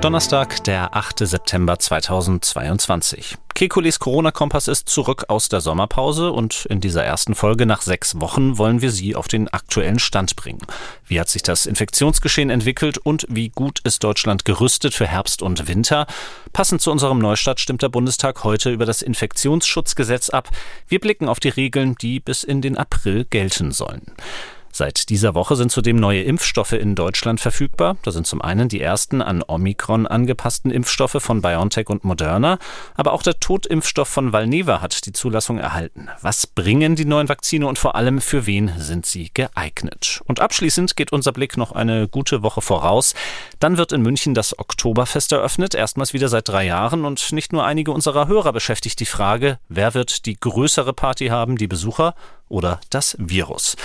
Donnerstag, der 8. September 2022. Kekulis Corona-Kompass ist zurück aus der Sommerpause und in dieser ersten Folge nach sechs Wochen wollen wir Sie auf den aktuellen Stand bringen. Wie hat sich das Infektionsgeschehen entwickelt und wie gut ist Deutschland gerüstet für Herbst und Winter? Passend zu unserem Neustart stimmt der Bundestag heute über das Infektionsschutzgesetz ab. Wir blicken auf die Regeln, die bis in den April gelten sollen. Seit dieser Woche sind zudem neue Impfstoffe in Deutschland verfügbar. Da sind zum einen die ersten an Omikron angepassten Impfstoffe von BioNTech und Moderna, aber auch der Totimpfstoff von Valneva hat die Zulassung erhalten. Was bringen die neuen Vakzine und vor allem für wen sind sie geeignet? Und abschließend geht unser Blick noch eine gute Woche voraus. Dann wird in München das Oktoberfest eröffnet, erstmals wieder seit drei Jahren und nicht nur einige unserer Hörer beschäftigt die Frage, wer wird die größere Party haben, die Besucher oder das Virus?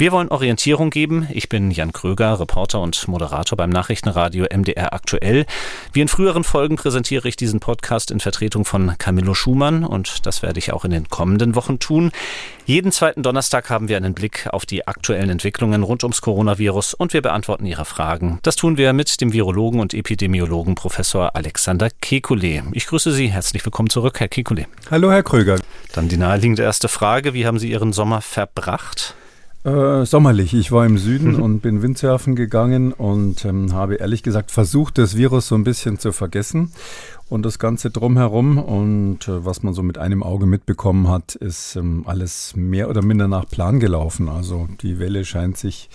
Wir wollen Orientierung geben. Ich bin Jan Kröger, Reporter und Moderator beim Nachrichtenradio MDR aktuell. Wie in früheren Folgen präsentiere ich diesen Podcast in Vertretung von Camillo Schumann und das werde ich auch in den kommenden Wochen tun. Jeden zweiten Donnerstag haben wir einen Blick auf die aktuellen Entwicklungen rund ums Coronavirus und wir beantworten Ihre Fragen. Das tun wir mit dem Virologen und Epidemiologen Professor Alexander Kekulé. Ich grüße Sie. Herzlich willkommen zurück, Herr Kekulé. Hallo, Herr Kröger. Dann die naheliegende erste Frage. Wie haben Sie Ihren Sommer verbracht? Äh, sommerlich. Ich war im Süden und bin Windsurfen gegangen und ähm, habe ehrlich gesagt versucht, das Virus so ein bisschen zu vergessen und das Ganze drumherum. Und äh, was man so mit einem Auge mitbekommen hat, ist ähm, alles mehr oder minder nach Plan gelaufen. Also die Welle scheint sich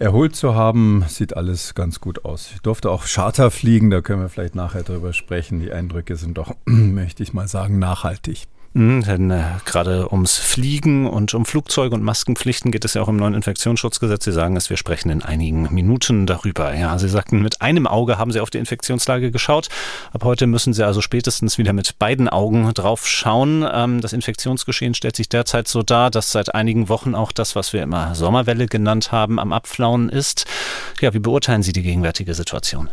erholt zu haben, sieht alles ganz gut aus. Ich durfte auch Charter fliegen, da können wir vielleicht nachher drüber sprechen. Die Eindrücke sind doch, möchte ich mal sagen, nachhaltig. Mhm, denn äh, gerade ums Fliegen und um Flugzeuge und Maskenpflichten geht es ja auch im neuen Infektionsschutzgesetz. Sie sagen es, wir sprechen in einigen Minuten darüber. Ja, Sie sagten, mit einem Auge haben Sie auf die Infektionslage geschaut. Ab heute müssen Sie also spätestens wieder mit beiden Augen drauf schauen. Ähm, das Infektionsgeschehen stellt sich derzeit so dar, dass seit einigen Wochen auch das, was wir immer Sommerwelle genannt haben, am Abflauen ist. Ja, wie beurteilen Sie die gegenwärtige Situation?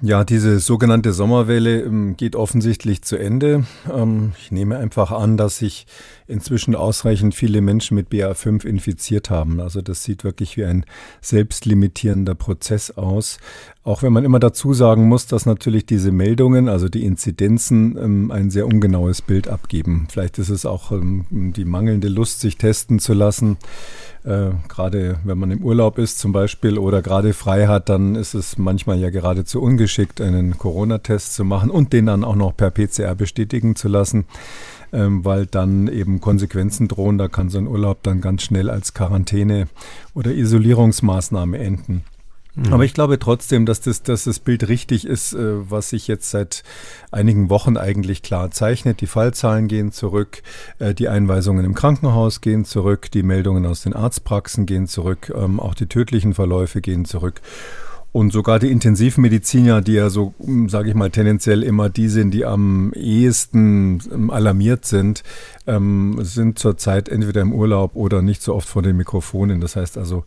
Ja, diese sogenannte Sommerwelle ähm, geht offensichtlich zu Ende. Ähm, ich nehme einfach an, dass sich inzwischen ausreichend viele Menschen mit BA5 infiziert haben. Also das sieht wirklich wie ein selbstlimitierender Prozess aus. Auch wenn man immer dazu sagen muss, dass natürlich diese Meldungen, also die Inzidenzen, ähm, ein sehr ungenaues Bild abgeben. Vielleicht ist es auch die mangelnde Lust, sich testen zu lassen. Äh, gerade wenn man im Urlaub ist zum Beispiel oder gerade frei hat, dann ist es manchmal ja geradezu ungeschickt, einen Corona-Test zu machen und den dann auch noch per PCR bestätigen zu lassen, ähm, weil dann eben Konsequenzen drohen. Da kann so ein Urlaub dann ganz schnell als Quarantäne oder Isolierungsmaßnahme enden. Mhm. Aber ich glaube trotzdem, dass das, dass das Bild richtig ist, äh, was sich jetzt seit einigen Wochen eigentlich klar zeichnet. Die Fallzahlen gehen zurück, äh, die Einweisungen im Krankenhaus gehen zurück, die Meldungen aus den Arztpraxen gehen zurück, ähm, auch die tödlichen Verläufe gehen zurück. Und sogar die Intensivmediziner, die ja so, hm, sage ich mal, tendenziell immer die sind, die am ehesten ähm, alarmiert sind, ähm, sind zurzeit entweder im Urlaub oder nicht so oft vor den Mikrofonen. Das heißt also,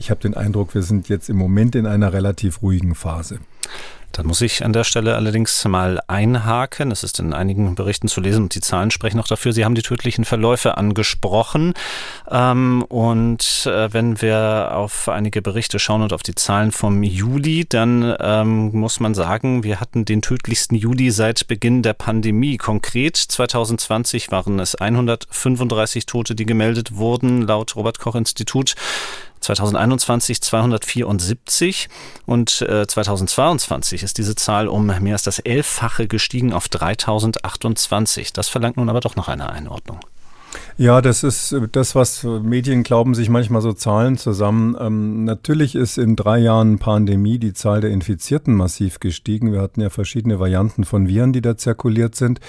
ich habe den Eindruck, wir sind jetzt im Moment in einer relativ ruhigen Phase. Dann muss ich an der Stelle allerdings mal einhaken. Es ist in einigen Berichten zu lesen und die Zahlen sprechen auch dafür. Sie haben die tödlichen Verläufe angesprochen. Ähm, und äh, wenn wir auf einige Berichte schauen und auf die Zahlen vom Juli, dann ähm, muss man sagen, wir hatten den tödlichsten Juli seit Beginn der Pandemie. Konkret 2020 waren es 135 Tote, die gemeldet wurden, laut Robert Koch Institut. 2021 274 und äh, 2022 ist diese Zahl um mehr als das Elffache gestiegen auf 3028. Das verlangt nun aber doch noch eine Einordnung. Ja, das ist äh, das, was Medien glauben, sich manchmal so Zahlen zusammen. Ähm, natürlich ist in drei Jahren Pandemie die Zahl der Infizierten massiv gestiegen. Wir hatten ja verschiedene Varianten von Viren, die da zirkuliert sind.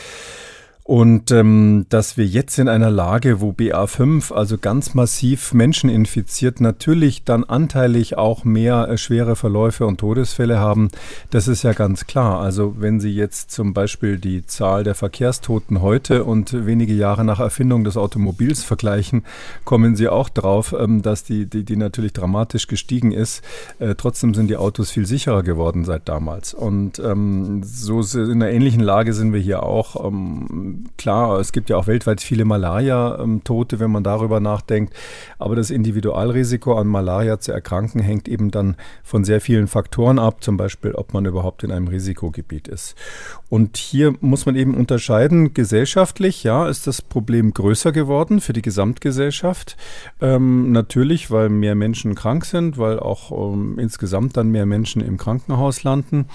Und ähm, dass wir jetzt in einer Lage, wo BA5 also ganz massiv Menschen infiziert, natürlich dann anteilig auch mehr äh, schwere Verläufe und Todesfälle haben, das ist ja ganz klar. Also wenn Sie jetzt zum Beispiel die Zahl der Verkehrstoten heute und wenige Jahre nach Erfindung des Automobils vergleichen, kommen Sie auch drauf, ähm, dass die, die, die natürlich dramatisch gestiegen ist. Äh, trotzdem sind die Autos viel sicherer geworden seit damals. Und ähm, so in einer ähnlichen Lage sind wir hier auch. Klar, es gibt ja auch weltweit viele Malaria-Tote, wenn man darüber nachdenkt. Aber das Individualrisiko an Malaria zu erkranken hängt eben dann von sehr vielen Faktoren ab, zum Beispiel, ob man überhaupt in einem Risikogebiet ist. Und hier muss man eben unterscheiden, gesellschaftlich, ja, ist das Problem größer geworden für die Gesamtgesellschaft. Ähm, natürlich, weil mehr Menschen krank sind, weil auch ähm, insgesamt dann mehr Menschen im Krankenhaus landen.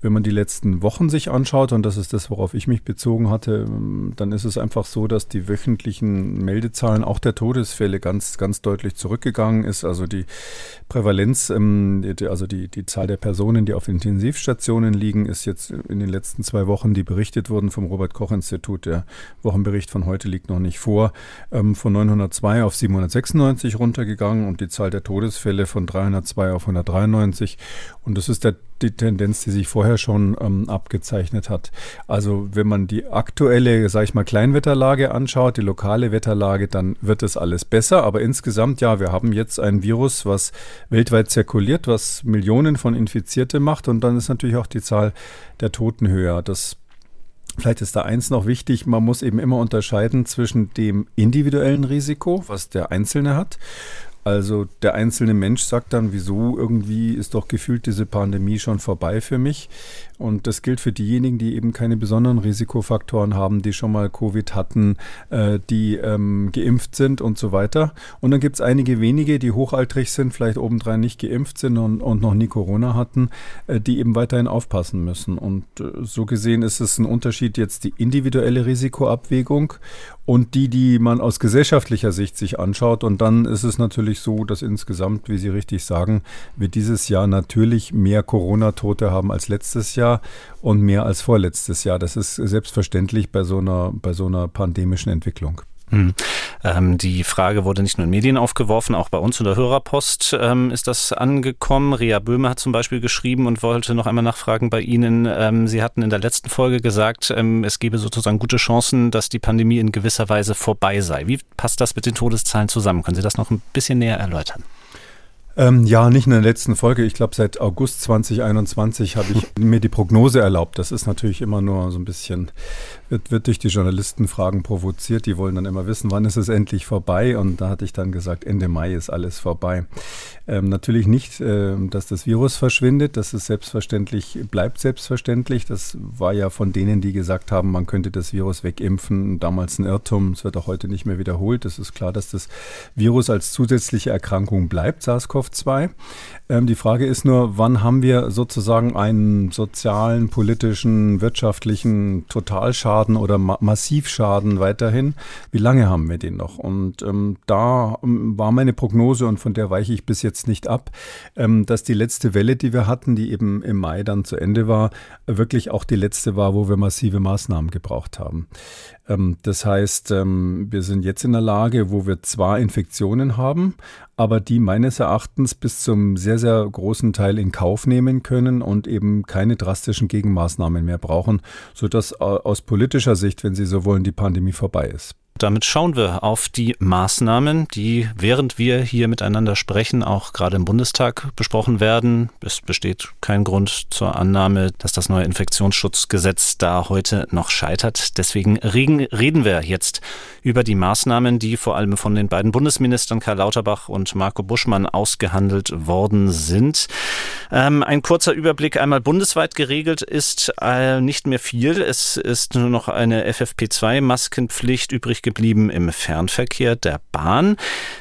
Wenn man die letzten Wochen sich anschaut, und das ist das, worauf ich mich bezogen hatte, ähm, dann ist es einfach so, dass die wöchentlichen Meldezahlen auch der Todesfälle ganz, ganz deutlich zurückgegangen ist. Also die Prävalenz, ähm, also die, die Zahl der Personen, die auf Intensivstationen liegen, ist jetzt in den letzten zwei Wochen, die berichtet wurden vom Robert-Koch-Institut. Der Wochenbericht von heute liegt noch nicht vor, ähm, von 902 auf 796 runtergegangen und die Zahl der Todesfälle von 302 auf 193. Und das ist der die Tendenz, die sich vorher schon ähm, abgezeichnet hat. Also wenn man die aktuelle, sage ich mal, Kleinwetterlage anschaut, die lokale Wetterlage, dann wird es alles besser. Aber insgesamt, ja, wir haben jetzt ein Virus, was weltweit zirkuliert, was Millionen von Infizierte macht. Und dann ist natürlich auch die Zahl der Toten höher. Das Vielleicht ist da eins noch wichtig, man muss eben immer unterscheiden zwischen dem individuellen Risiko, was der Einzelne hat, also der einzelne Mensch sagt dann, wieso irgendwie ist doch gefühlt diese Pandemie schon vorbei für mich. Und das gilt für diejenigen, die eben keine besonderen Risikofaktoren haben, die schon mal Covid hatten, äh, die ähm, geimpft sind und so weiter. Und dann gibt es einige wenige, die hochaltrig sind, vielleicht obendrein nicht geimpft sind und, und noch nie Corona hatten, äh, die eben weiterhin aufpassen müssen. Und äh, so gesehen ist es ein Unterschied jetzt die individuelle Risikoabwägung und die, die man aus gesellschaftlicher Sicht sich anschaut. Und dann ist es natürlich so, dass insgesamt, wie Sie richtig sagen, wir dieses Jahr natürlich mehr Corona-Tote haben als letztes Jahr und mehr als vorletztes Jahr. Das ist selbstverständlich bei so einer, bei so einer pandemischen Entwicklung. Hm. Ähm, die Frage wurde nicht nur in Medien aufgeworfen, auch bei uns in der Hörerpost ähm, ist das angekommen. Ria Böhme hat zum Beispiel geschrieben und wollte noch einmal nachfragen bei Ihnen. Ähm, Sie hatten in der letzten Folge gesagt, es gebe sozusagen gute Chancen, dass die Pandemie in gewisser Weise vorbei sei. Wie passt das mit den Todeszahlen zusammen? Können Sie das noch ein bisschen näher erläutern? Ähm, ja, nicht in der letzten Folge. Ich glaube, seit August 2021 habe ich mir die Prognose erlaubt. Das ist natürlich immer nur so ein bisschen, wird, wird durch die Journalistenfragen provoziert. Die wollen dann immer wissen, wann ist es endlich vorbei. Und da hatte ich dann gesagt, Ende Mai ist alles vorbei. Ähm, natürlich nicht, äh, dass das Virus verschwindet. Das ist selbstverständlich, bleibt selbstverständlich. Das war ja von denen, die gesagt haben, man könnte das Virus wegimpfen, damals ein Irrtum. Es wird auch heute nicht mehr wiederholt. Es ist klar, dass das Virus als zusätzliche Erkrankung bleibt, SARS-CoV SARS-CoV-2. Ähm, die Frage ist nur, wann haben wir sozusagen einen sozialen, politischen, wirtschaftlichen Totalschaden oder Ma Massivschaden weiterhin? Wie lange haben wir den noch? Und ähm, da ähm, war meine Prognose und von der weiche ich bis jetzt nicht ab, ähm, dass die letzte Welle, die wir hatten, die eben im Mai dann zu Ende war, wirklich auch die letzte war, wo wir massive Maßnahmen gebraucht haben. Ähm, das heißt, ähm, wir sind jetzt in der Lage, wo wir zwar Infektionen haben, aber die meines Erachtens bis zum sehr, sehr großen Teil in Kauf nehmen können und eben keine drastischen Gegenmaßnahmen mehr brauchen, sodass äh, aus politischer Sicht, wenn Sie so wollen, die Pandemie vorbei ist. Damit schauen wir auf die Maßnahmen, die während wir hier miteinander sprechen, auch gerade im Bundestag besprochen werden. Es besteht kein Grund zur Annahme, dass das neue Infektionsschutzgesetz da heute noch scheitert. Deswegen reden wir jetzt über die Maßnahmen, die vor allem von den beiden Bundesministern Karl Lauterbach und Marco Buschmann ausgehandelt worden sind. Ähm, ein kurzer Überblick einmal bundesweit geregelt ist äh, nicht mehr viel. Es ist nur noch eine FFP2-Maskenpflicht übrig geblieben im Fernverkehr der Bahn.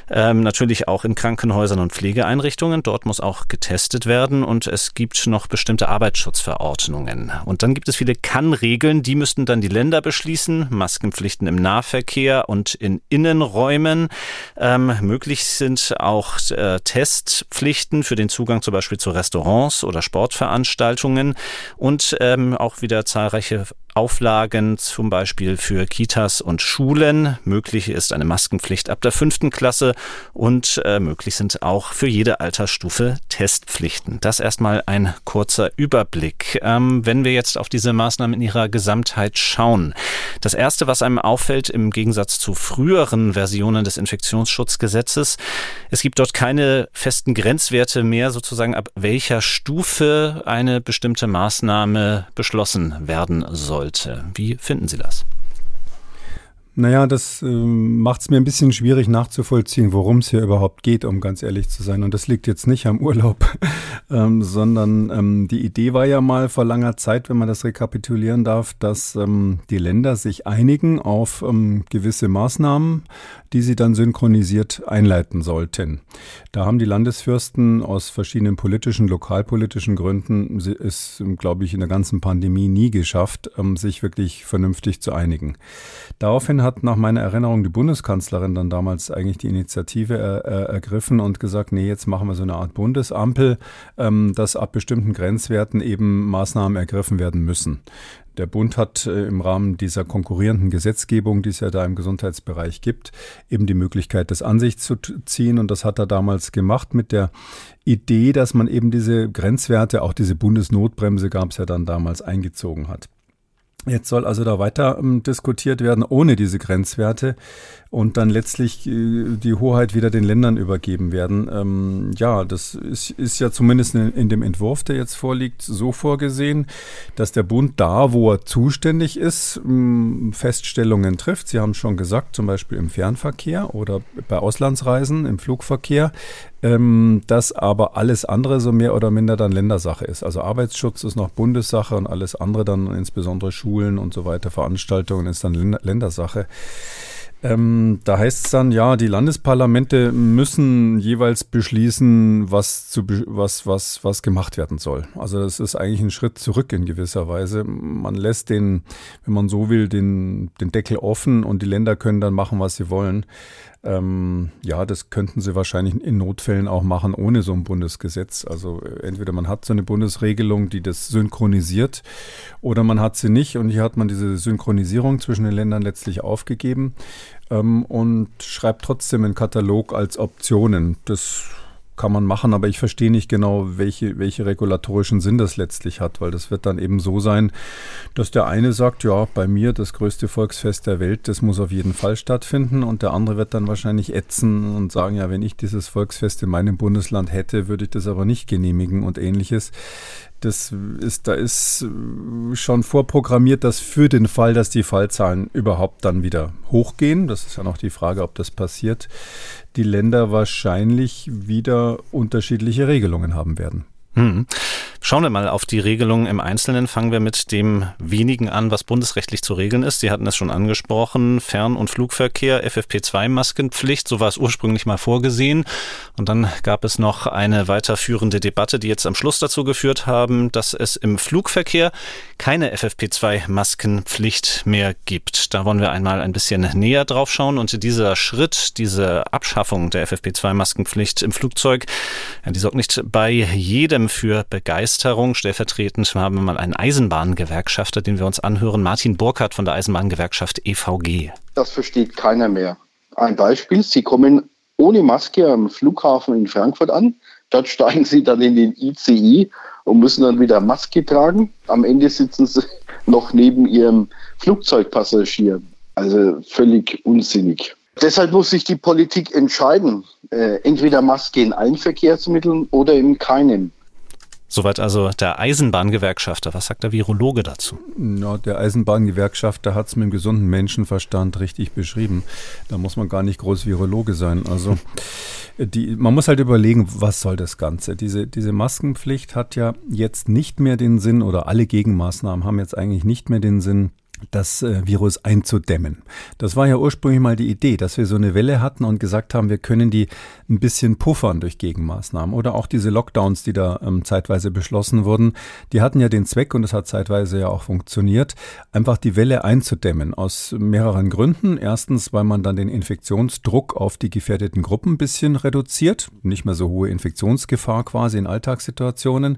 Ähm, natürlich auch in Krankenhäusern und Pflegeeinrichtungen. Dort muss auch getestet werden und es gibt noch bestimmte Arbeitsschutzverordnungen. Und dann gibt es viele Kann-Regeln, die müssten dann die Länder beschließen. Maskenpflichten im Nahverkehr und in Innenräumen. Ähm, möglich sind auch äh, Testpflichten für den Zugang zum Beispiel zu Restaurants oder Sportveranstaltungen und ähm, auch wieder zahlreiche Auflagen zum Beispiel für Kitas und Schulen. Möglich ist eine Maskenpflicht ab der fünften Klasse und äh, möglich sind auch für jede Altersstufe Testpflichten. Das erstmal ein kurzer Überblick. Ähm, wenn wir jetzt auf diese Maßnahmen in ihrer Gesamtheit schauen. Das erste, was einem auffällt im Gegensatz zu früheren Versionen des Infektionsschutzgesetzes, es gibt dort keine festen Grenzwerte mehr, sozusagen ab welcher Stufe eine bestimmte Maßnahme beschlossen werden soll sollte. Wie finden Sie das? Naja, das äh, macht es mir ein bisschen schwierig nachzuvollziehen, worum es hier überhaupt geht, um ganz ehrlich zu sein. Und das liegt jetzt nicht am Urlaub, ähm, sondern ähm, die Idee war ja mal vor langer Zeit, wenn man das rekapitulieren darf, dass ähm, die Länder sich einigen auf ähm, gewisse Maßnahmen, die sie dann synchronisiert einleiten sollten. Da haben die Landesfürsten aus verschiedenen politischen, lokalpolitischen Gründen es, glaube ich, in der ganzen Pandemie nie geschafft, ähm, sich wirklich vernünftig zu einigen. Daraufhin hat nach meiner Erinnerung die Bundeskanzlerin dann damals eigentlich die Initiative er, er, ergriffen und gesagt, nee, jetzt machen wir so eine Art Bundesampel, ähm, dass ab bestimmten Grenzwerten eben Maßnahmen ergriffen werden müssen. Der Bund hat äh, im Rahmen dieser konkurrierenden Gesetzgebung, die es ja da im Gesundheitsbereich gibt, eben die Möglichkeit, das an sich zu ziehen. Und das hat er damals gemacht mit der Idee, dass man eben diese Grenzwerte, auch diese Bundesnotbremse gab es ja dann damals, eingezogen hat. Jetzt soll also da weiter ähm, diskutiert werden ohne diese Grenzwerte und dann letztlich äh, die Hoheit wieder den Ländern übergeben werden. Ähm, ja, das ist, ist ja zumindest in, in, dem Entwurf, der jetzt vorliegt, so vorgesehen, dass der Bund da, wo er zuständig ist, ähm, Feststellungen trifft. Sie haben schon gesagt, zum Beispiel im Fernverkehr oder bei Auslandsreisen, im Flugverkehr, ähm, dass aber alles andere so mehr oder minder dann Ländersache ist. Also Arbeitsschutz ist noch Bundessache und alles andere dann insbesondere Schulen und so weiter, Veranstaltungen ist dann Ländersache. Ähm, da heißt es dann, ja, die Landesparlamente müssen jeweils beschließen, was, zu, was, was, was gemacht werden soll. Also das ist eigentlich ein Schritt zurück in gewisser Weise. Man lässt den, wenn man so will, den, den Deckel offen und die Länder können dann machen, was sie wollen. Ähm, ja, das könnten sie wahrscheinlich in Notfällen auch machen ohne so ein Bundesgesetz. Also äh, entweder man hat so eine Bundesregelung, die das synchronisiert, oder man hat sie nicht. Und hier hat man diese Synchronisierung zwischen den Ländern letztlich aufgegeben ähm, und schreibt trotzdem einen Katalog als Optionen. Das kann man machen, aber ich verstehe nicht genau, welche, welche regulatorischen Sinn das letztlich hat, weil das wird dann eben so sein, dass der eine sagt, ja, bei mir das größte Volksfest der Welt, das muss auf jeden Fall stattfinden und der andere wird dann wahrscheinlich ätzen und sagen, ja, wenn ich dieses Volksfest in meinem Bundesland hätte, würde ich das aber nicht genehmigen und ähnliches. Das ist, da ist schon vorprogrammiert, dass für den Fall, dass die Fallzahlen überhaupt dann wieder hochgehen, das ist ja noch die Frage, ob das passiert, die Länder wahrscheinlich wieder unterschiedliche Regelungen haben werden. Hm. Schauen wir mal auf die Regelungen im Einzelnen. Fangen wir mit dem wenigen an, was bundesrechtlich zu regeln ist. Sie hatten es schon angesprochen. Fern- und Flugverkehr, FFP2-Maskenpflicht, so war es ursprünglich mal vorgesehen. Und dann gab es noch eine weiterführende Debatte, die jetzt am Schluss dazu geführt haben, dass es im Flugverkehr keine FFP2-Maskenpflicht mehr gibt. Da wollen wir einmal ein bisschen näher drauf schauen. Und dieser Schritt, diese Abschaffung der FFP2-Maskenpflicht im Flugzeug, die sorgt nicht bei jedem für Begeisterung Begeisterung. Stellvertretend haben wir mal einen Eisenbahngewerkschafter, den wir uns anhören, Martin Burkhardt von der Eisenbahngewerkschaft EVG. Das versteht keiner mehr. Ein Beispiel, Sie kommen ohne Maske am Flughafen in Frankfurt an. Dort steigen Sie dann in den ICI und müssen dann wieder Maske tragen. Am Ende sitzen Sie noch neben Ihrem Flugzeugpassagier. Also völlig unsinnig. Deshalb muss sich die Politik entscheiden, äh, entweder Maske in allen Verkehrsmitteln oder in keinen. Soweit also der Eisenbahngewerkschafter. Was sagt der Virologe dazu? Ja, der Eisenbahngewerkschafter hat es mit dem gesunden Menschenverstand richtig beschrieben. Da muss man gar nicht groß Virologe sein. Also die, man muss halt überlegen, was soll das Ganze? Diese, diese Maskenpflicht hat ja jetzt nicht mehr den Sinn oder alle Gegenmaßnahmen haben jetzt eigentlich nicht mehr den Sinn, das äh, Virus einzudämmen. Das war ja ursprünglich mal die Idee, dass wir so eine Welle hatten und gesagt haben, wir können die ein bisschen puffern durch Gegenmaßnahmen. Oder auch diese Lockdowns, die da ähm, zeitweise beschlossen wurden, die hatten ja den Zweck, und das hat zeitweise ja auch funktioniert, einfach die Welle einzudämmen. Aus mehreren Gründen. Erstens, weil man dann den Infektionsdruck auf die gefährdeten Gruppen ein bisschen reduziert. Nicht mehr so hohe Infektionsgefahr quasi in Alltagssituationen.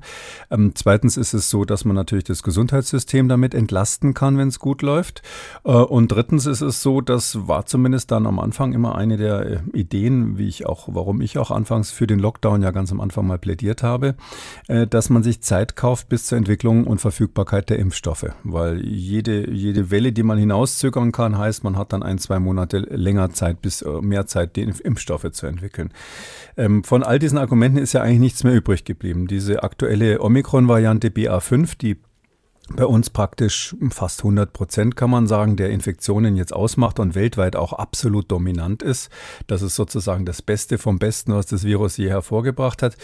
Ähm, zweitens ist es so, dass man natürlich das Gesundheitssystem damit entlasten kann, wenn es gut läuft. Äh, und drittens ist es so, das war zumindest dann am Anfang immer eine der äh, Ideen, wie ich auch, warum ich auch anfangs für den Lockdown ja ganz am Anfang mal plädiert habe, äh, dass man sich Zeit kauft bis zur Entwicklung und Verfügbarkeit der Impfstoffe. Weil jede, jede Welle, die man hinauszögern kann, heißt, man hat dann ein, zwei Monate länger Zeit, bis mehr Zeit, die Impfstoffe zu entwickeln. Ähm, von all diesen Argumenten ist ja eigentlich nichts mehr übrig geblieben. Diese aktuelle Omikron-Variante BA5, die bei uns praktisch fast 100 Prozent, kann man sagen, der Infektionen jetzt ausmacht und weltweit auch absolut dominant ist. Das ist sozusagen das Beste vom Besten, was das Virus je hervorgebracht hat.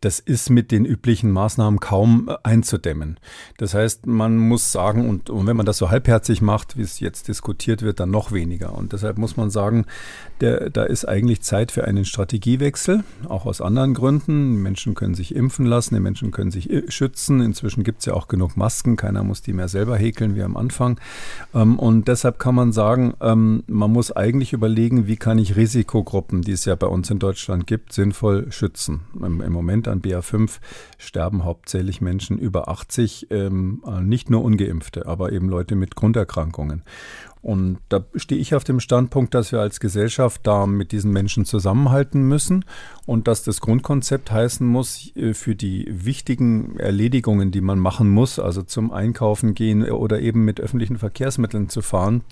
Das ist mit den üblichen Maßnahmen kaum einzudämmen. Das heißt, man muss sagen, und, und wenn man das so halbherzig macht, wie es jetzt diskutiert wird, dann noch weniger. Und deshalb muss man sagen, der, da ist eigentlich Zeit für einen Strategiewechsel, auch aus anderen Gründen. Menschen können sich impfen lassen, die Menschen können sich schützen. Inzwischen gibt es ja auch genug Masken keiner muss die mehr selber häkeln wie am Anfang. Ähm, und deshalb kann man sagen, ähm, man muss eigentlich überlegen, wie kann ich Risikogruppen, die es ja bei uns in Deutschland gibt, sinnvoll schützen. Im, Moment an BA5 sterben hauptsächlich Menschen über 80, ähm, nicht nur ungeimpfte, aber eben Leute mit Grunderkrankungen. Und da stehe ich auf dem Standpunkt, dass wir als Gesellschaft da mit diesen Menschen zusammenhalten müssen und dass das Grundkonzept heißen muss, äh, für die wichtigen Erledigungen, die man machen muss, also zum Einkaufen gehen oder eben mit öffentlichen Verkehrsmitteln zu fahren,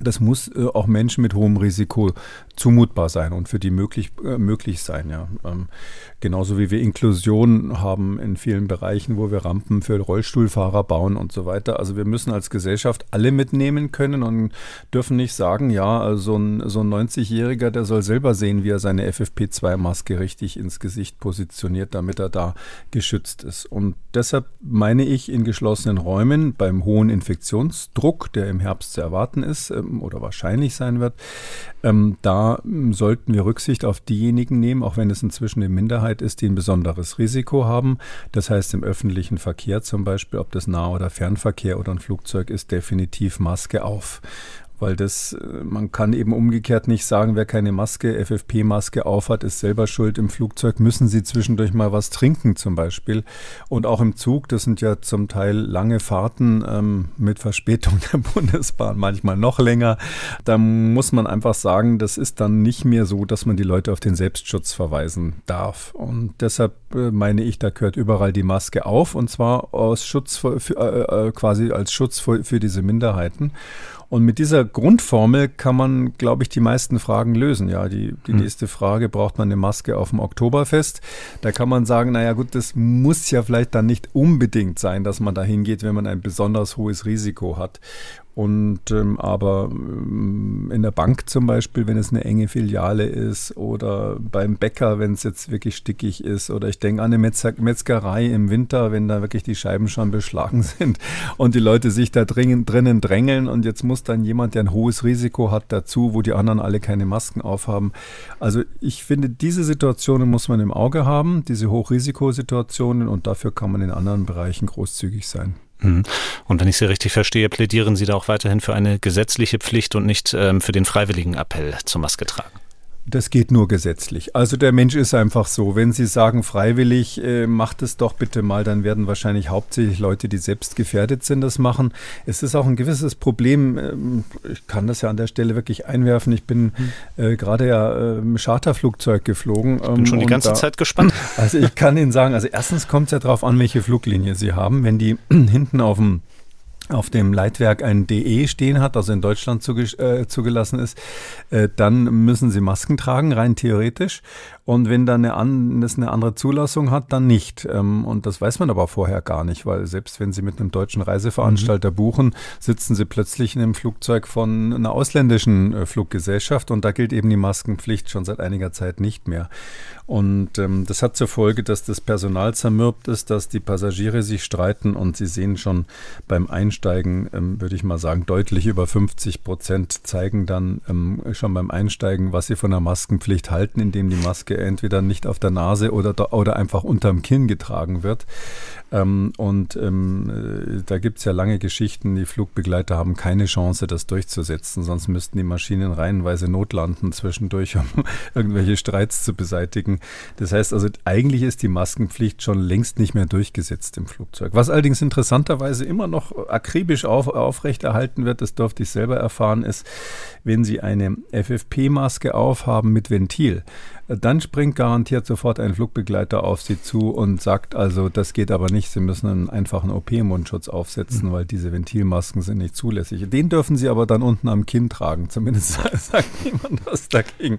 das muss äh, auch Menschen mit hohem Risiko zumutbar sein und für die möglich, äh, möglich sein. Ja. Ähm, genauso wie wir Inklusion haben in vielen Bereichen, wo wir Rampen für Rollstuhlfahrer bauen und so weiter. Also wir müssen als Gesellschaft alle mitnehmen können und dürfen nicht sagen, ja, so ein, so ein 90-Jähriger, der soll selber sehen, wie er seine FFP2-Maske richtig ins Gesicht positioniert, damit er da geschützt ist. Und deshalb meine ich, in geschlossenen Räumen beim hohen Infektionsdruck, der im Herbst zu erwarten ist, ähm, oder wahrscheinlich sein wird, ähm, da ähm, sollten wir Rücksicht auf diejenigen nehmen, auch wenn es inzwischen eine Minderheit ist, die ein besonderes Risiko haben. Das heißt, im öffentlichen Verkehr zum Beispiel, ob das Nah- oder Fernverkehr oder ein Flugzeug ist, definitiv Maske auf weil das, äh, man kann eben umgekehrt nicht sagen, wer keine Maske, FFP-Maske aufhat, ist selber schuld. Im Flugzeug müssen sie zwischendurch mal was trinken zum Beispiel. Und auch im Zug, das sind ja zum Teil lange Fahrten ähm, mit Verspätung der Bundesbahn, manchmal noch länger. Da muss man einfach sagen, das ist dann nicht mehr so, dass man die Leute auf den Selbstschutz verweisen darf. Und deshalb äh, meine ich, da gehört überall die Maske auf und zwar aus Schutz für, äh, äh quasi als Schutz für, für diese Minderheiten. Und mit dieser Grundformel kann man, glaube ich, die meisten Fragen lösen. Ja, die, die hm. nächste Frage, braucht man eine Maske auf dem Oktoberfest? Da kann man sagen, naja gut, das muss ja vielleicht dann nicht unbedingt sein, dass man da hingeht, wenn man ein besonders hohes Risiko hat. Und ähm, aber ähm, in der Bank zum Beispiel, wenn es eine enge Filiale ist, oder beim Bäcker, wenn es jetzt wirklich stickig ist, oder ich denke an eine Metzer Metzgerei im Winter, wenn da wirklich die Scheiben schon beschlagen sind und die Leute sich da dringend, drinnen drängeln und jetzt muss dann jemand, der ein hohes Risiko hat, dazu, wo die anderen alle keine Masken aufhaben. Also ich finde, diese Situationen muss man im Auge haben, diese Hochrisikosituationen und dafür kann man in anderen Bereichen großzügig sein. Mhm. Und wenn ich Sie richtig verstehe, plädieren Sie da auch weiterhin für eine gesetzliche Pflicht und nicht ähm, für den freiwilligen Appell zum Maske tragen. Das geht nur gesetzlich. Also der Mensch ist einfach so. Wenn Sie sagen freiwillig, äh, macht es doch bitte mal, dann werden wahrscheinlich hauptsächlich Leute, die selbst gefährdet sind, das machen. Es ist auch ein gewisses Problem. Ähm, ich kann das ja an der Stelle wirklich einwerfen. Ich bin hm. äh, gerade ja im Charterflugzeug geflogen. Ich bin ähm, schon die ganze da, Zeit gespannt. Also ich kann Ihnen sagen, also erstens kommt es ja darauf an, welche Fluglinie Sie haben. Wenn die hinten auf dem auf dem Leitwerk ein DE stehen hat, also in Deutschland zuge äh, zugelassen ist, äh, dann müssen sie Masken tragen, rein theoretisch. Und wenn dann eine, an, eine andere Zulassung hat, dann nicht. Ähm, und das weiß man aber vorher gar nicht, weil selbst wenn Sie mit einem deutschen Reiseveranstalter mhm. buchen, sitzen Sie plötzlich in einem Flugzeug von einer ausländischen äh, Fluggesellschaft und da gilt eben die Maskenpflicht schon seit einiger Zeit nicht mehr. Und ähm, das hat zur Folge, dass das Personal zermürbt ist, dass die Passagiere sich streiten und Sie sehen schon beim Einsteigen, ähm, würde ich mal sagen, deutlich über 50 Prozent zeigen dann ähm, schon beim Einsteigen, was sie von der Maskenpflicht halten, indem die Maske entweder nicht auf der Nase oder, oder einfach unterm Kinn getragen wird. Ähm, und ähm, äh, da gibt es ja lange Geschichten, die Flugbegleiter haben keine Chance, das durchzusetzen, sonst müssten die Maschinen reihenweise notlanden zwischendurch, um irgendwelche Streits zu beseitigen. Das heißt also, eigentlich ist die Maskenpflicht schon längst nicht mehr durchgesetzt im Flugzeug. Was allerdings interessanterweise immer noch akribisch auf, aufrechterhalten wird, das durfte ich selber erfahren, ist, wenn Sie eine FFP-Maske aufhaben mit Ventil, dann springt garantiert sofort ein Flugbegleiter auf Sie zu und sagt also, das geht aber nicht, Sie müssen einen einfachen OP-Mundschutz aufsetzen, mhm. weil diese Ventilmasken sind nicht zulässig. Den dürfen Sie aber dann unten am Kinn tragen, zumindest sagt niemand was dagegen.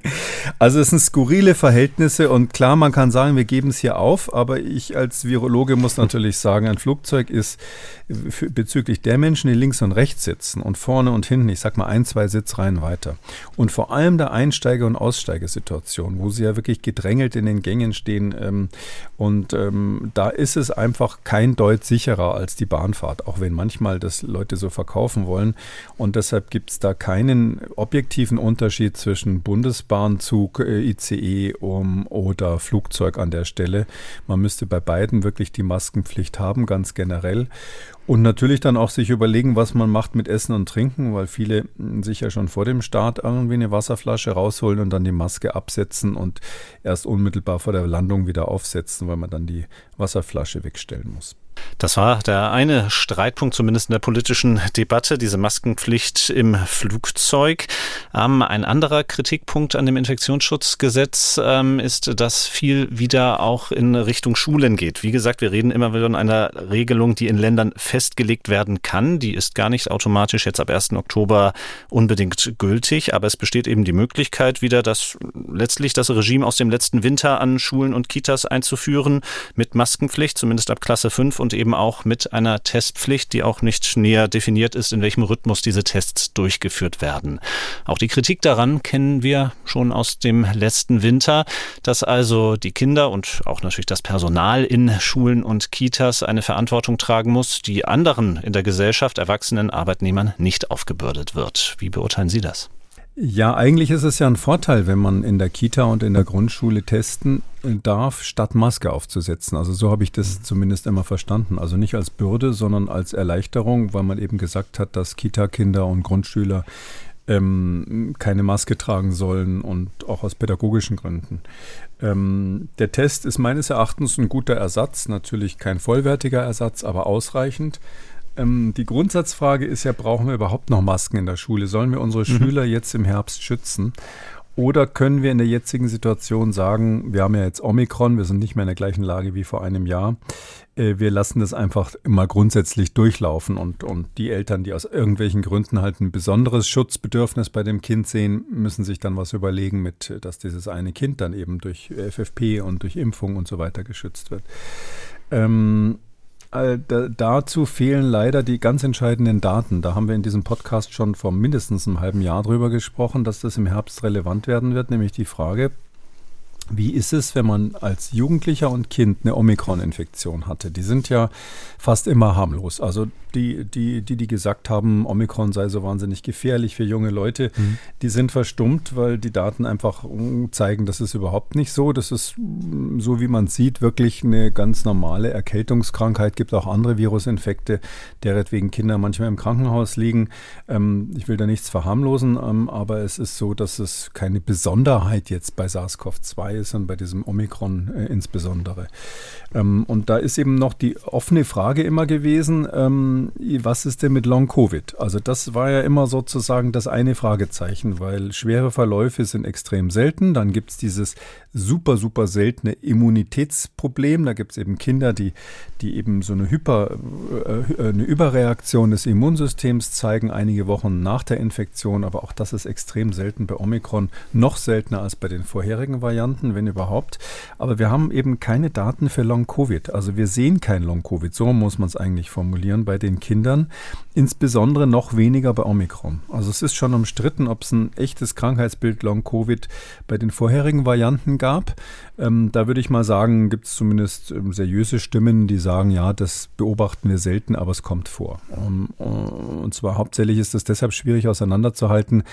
Also es sind skurrile Verhältnisse und klar, man kann sagen, wir geben es hier auf, aber ich als Virologe muss natürlich sagen, ein Flugzeug ist bezüglich der Menschen, die links und rechts sitzen und vorne und hinten, ich sag mal ein, zwei Sitzreihen weiter und vor allem der Einsteiger- und Aussteigesituation, wo sie ja wirklich gedrängelt in den Gängen stehen ähm, und ähm, da ist es einfach kein Deut sicherer als die Bahnfahrt, auch wenn manchmal das Leute so verkaufen wollen und deshalb gibt es da keinen objektiven Unterschied zwischen Bundesbahnzug, äh, ICE um, oder Flugzeug an der Stelle. Man müsste bei beiden wirklich die Maskenpflicht haben, ganz generell. Und natürlich dann auch sich überlegen, was man macht mit Essen und Trinken, weil viele hm, sich ja schon vor dem Start irgendwie eine Wasserflasche rausholen und dann die Maske absetzen und erst unmittelbar vor der Landung wieder aufsetzen, weil man dann die Wasserflasche wegstellen muss. Das war der eine Streitpunkt, zumindest in der politischen Debatte, diese Maskenpflicht im Flugzeug. Ähm, ein anderer Kritikpunkt an dem Infektionsschutzgesetz ähm, ist, dass viel wieder auch in Richtung Schulen geht. Wie gesagt, wir reden immer wieder von einer Regelung, die in Ländern festgelegt werden kann. Die ist gar nicht automatisch jetzt ab 1. Oktober unbedingt gültig, aber es besteht eben die Möglichkeit wieder, das letztlich das Regime aus dem letzten Winter an Schulen und Kitas einzuführen mit Maskenpflicht, zumindest ab Klasse 5 und eben auch mit einer Testpflicht, die auch nicht näher definiert ist, in welchem Rhythmus diese Tests durchgeführt werden. Auch die Kritik daran kennen wir schon aus dem letzten Winter, dass also die Kinder und auch natürlich das Personal in Schulen und Kitas eine Verantwortung tragen muss, die anderen in der Gesellschaft, erwachsenen Arbeitnehmern nicht aufgebürdet wird. Wie beurteilen Sie das? Ja, eigentlich ist es ja ein Vorteil, wenn man in der Kita und in der Grundschule testen darf, statt Maske aufzusetzen. Also so habe ich das zumindest immer verstanden. Also nicht als Bürde, sondern als Erleichterung, weil man eben gesagt hat, dass Kita-Kinder und Grundschüler ähm, keine Maske tragen sollen und auch aus pädagogischen Gründen. Ähm, der Test ist meines Erachtens ein guter Ersatz, natürlich kein vollwertiger Ersatz, aber ausreichend. Ähm, die Grundsatzfrage ist ja, brauchen wir überhaupt noch Masken in der Schule? Sollen wir unsere mhm. Schüler jetzt im Herbst schützen? Oder können wir in der jetzigen Situation sagen, wir haben ja jetzt Omikron, wir sind nicht mehr in der gleichen Lage wie vor einem Jahr. Äh, wir lassen das einfach immer grundsätzlich durchlaufen und, und die Eltern, die aus irgendwelchen Gründen halt ein besonderes Schutzbedürfnis bei dem Kind sehen, müssen sich dann was überlegen mit, dass dieses eine Kind dann eben durch FFP und durch Impfung und so weiter geschützt wird. Ähm, dazu fehlen leider die ganz entscheidenden Daten. Da haben wir in diesem Podcast schon vor mindestens einem halben Jahr drüber gesprochen, dass das im Herbst relevant werden wird, nämlich die Frage, wie ist es, wenn man als Jugendlicher und Kind eine Omikron-Infektion hatte? Die sind ja fast immer harmlos. Also die, die, die, die gesagt haben, Omikron sei so wahnsinnig gefährlich für junge Leute, mhm. die sind verstummt, weil die Daten einfach zeigen, das ist überhaupt nicht so. Das ist, so wie man sieht, wirklich eine ganz normale Erkältungskrankheit. Gibt auch andere Virusinfekte, deretwegen Kinder manchmal im Krankenhaus liegen. Ähm, ich will da nichts verharmlosen, ähm, aber es ist so, dass es keine Besonderheit jetzt bei SARS-CoV-2 ist und bei diesem Omikron äh, insbesondere. Ähm, und da ist eben noch die offene Frage immer gewesen, ähm, was ist denn mit Long-Covid? Also das war ja immer sozusagen das eine Fragezeichen, weil schwere Verläufe sind extrem selten. Dann gibt es dieses super, super seltene Immunitätsproblem. Da gibt es eben Kinder, die, die eben so eine, Hyper, äh, eine Überreaktion des Immunsystems zeigen, einige Wochen nach der Infektion. Aber auch das ist extrem selten bei Omikron, noch seltener als bei den vorherigen Varianten, wenn überhaupt. Aber wir haben eben keine Daten für Long-Covid. Also wir sehen kein Long-Covid. So muss man es eigentlich formulieren bei den Kindern. Insbesondere noch weniger bei Omikron. Also es ist schon umstritten, ob es ein echtes Krankheitsbild Long-Covid bei den vorherigen Varianten gab. Ähm, da würde ich mal sagen, gibt es zumindest ähm, seriöse Stimmen, die sagen, ja, das beobachten wir selten, aber es kommt vor. Um, ähm, und zwar hauptsächlich ist es deshalb schwierig auseinanderzuhalten,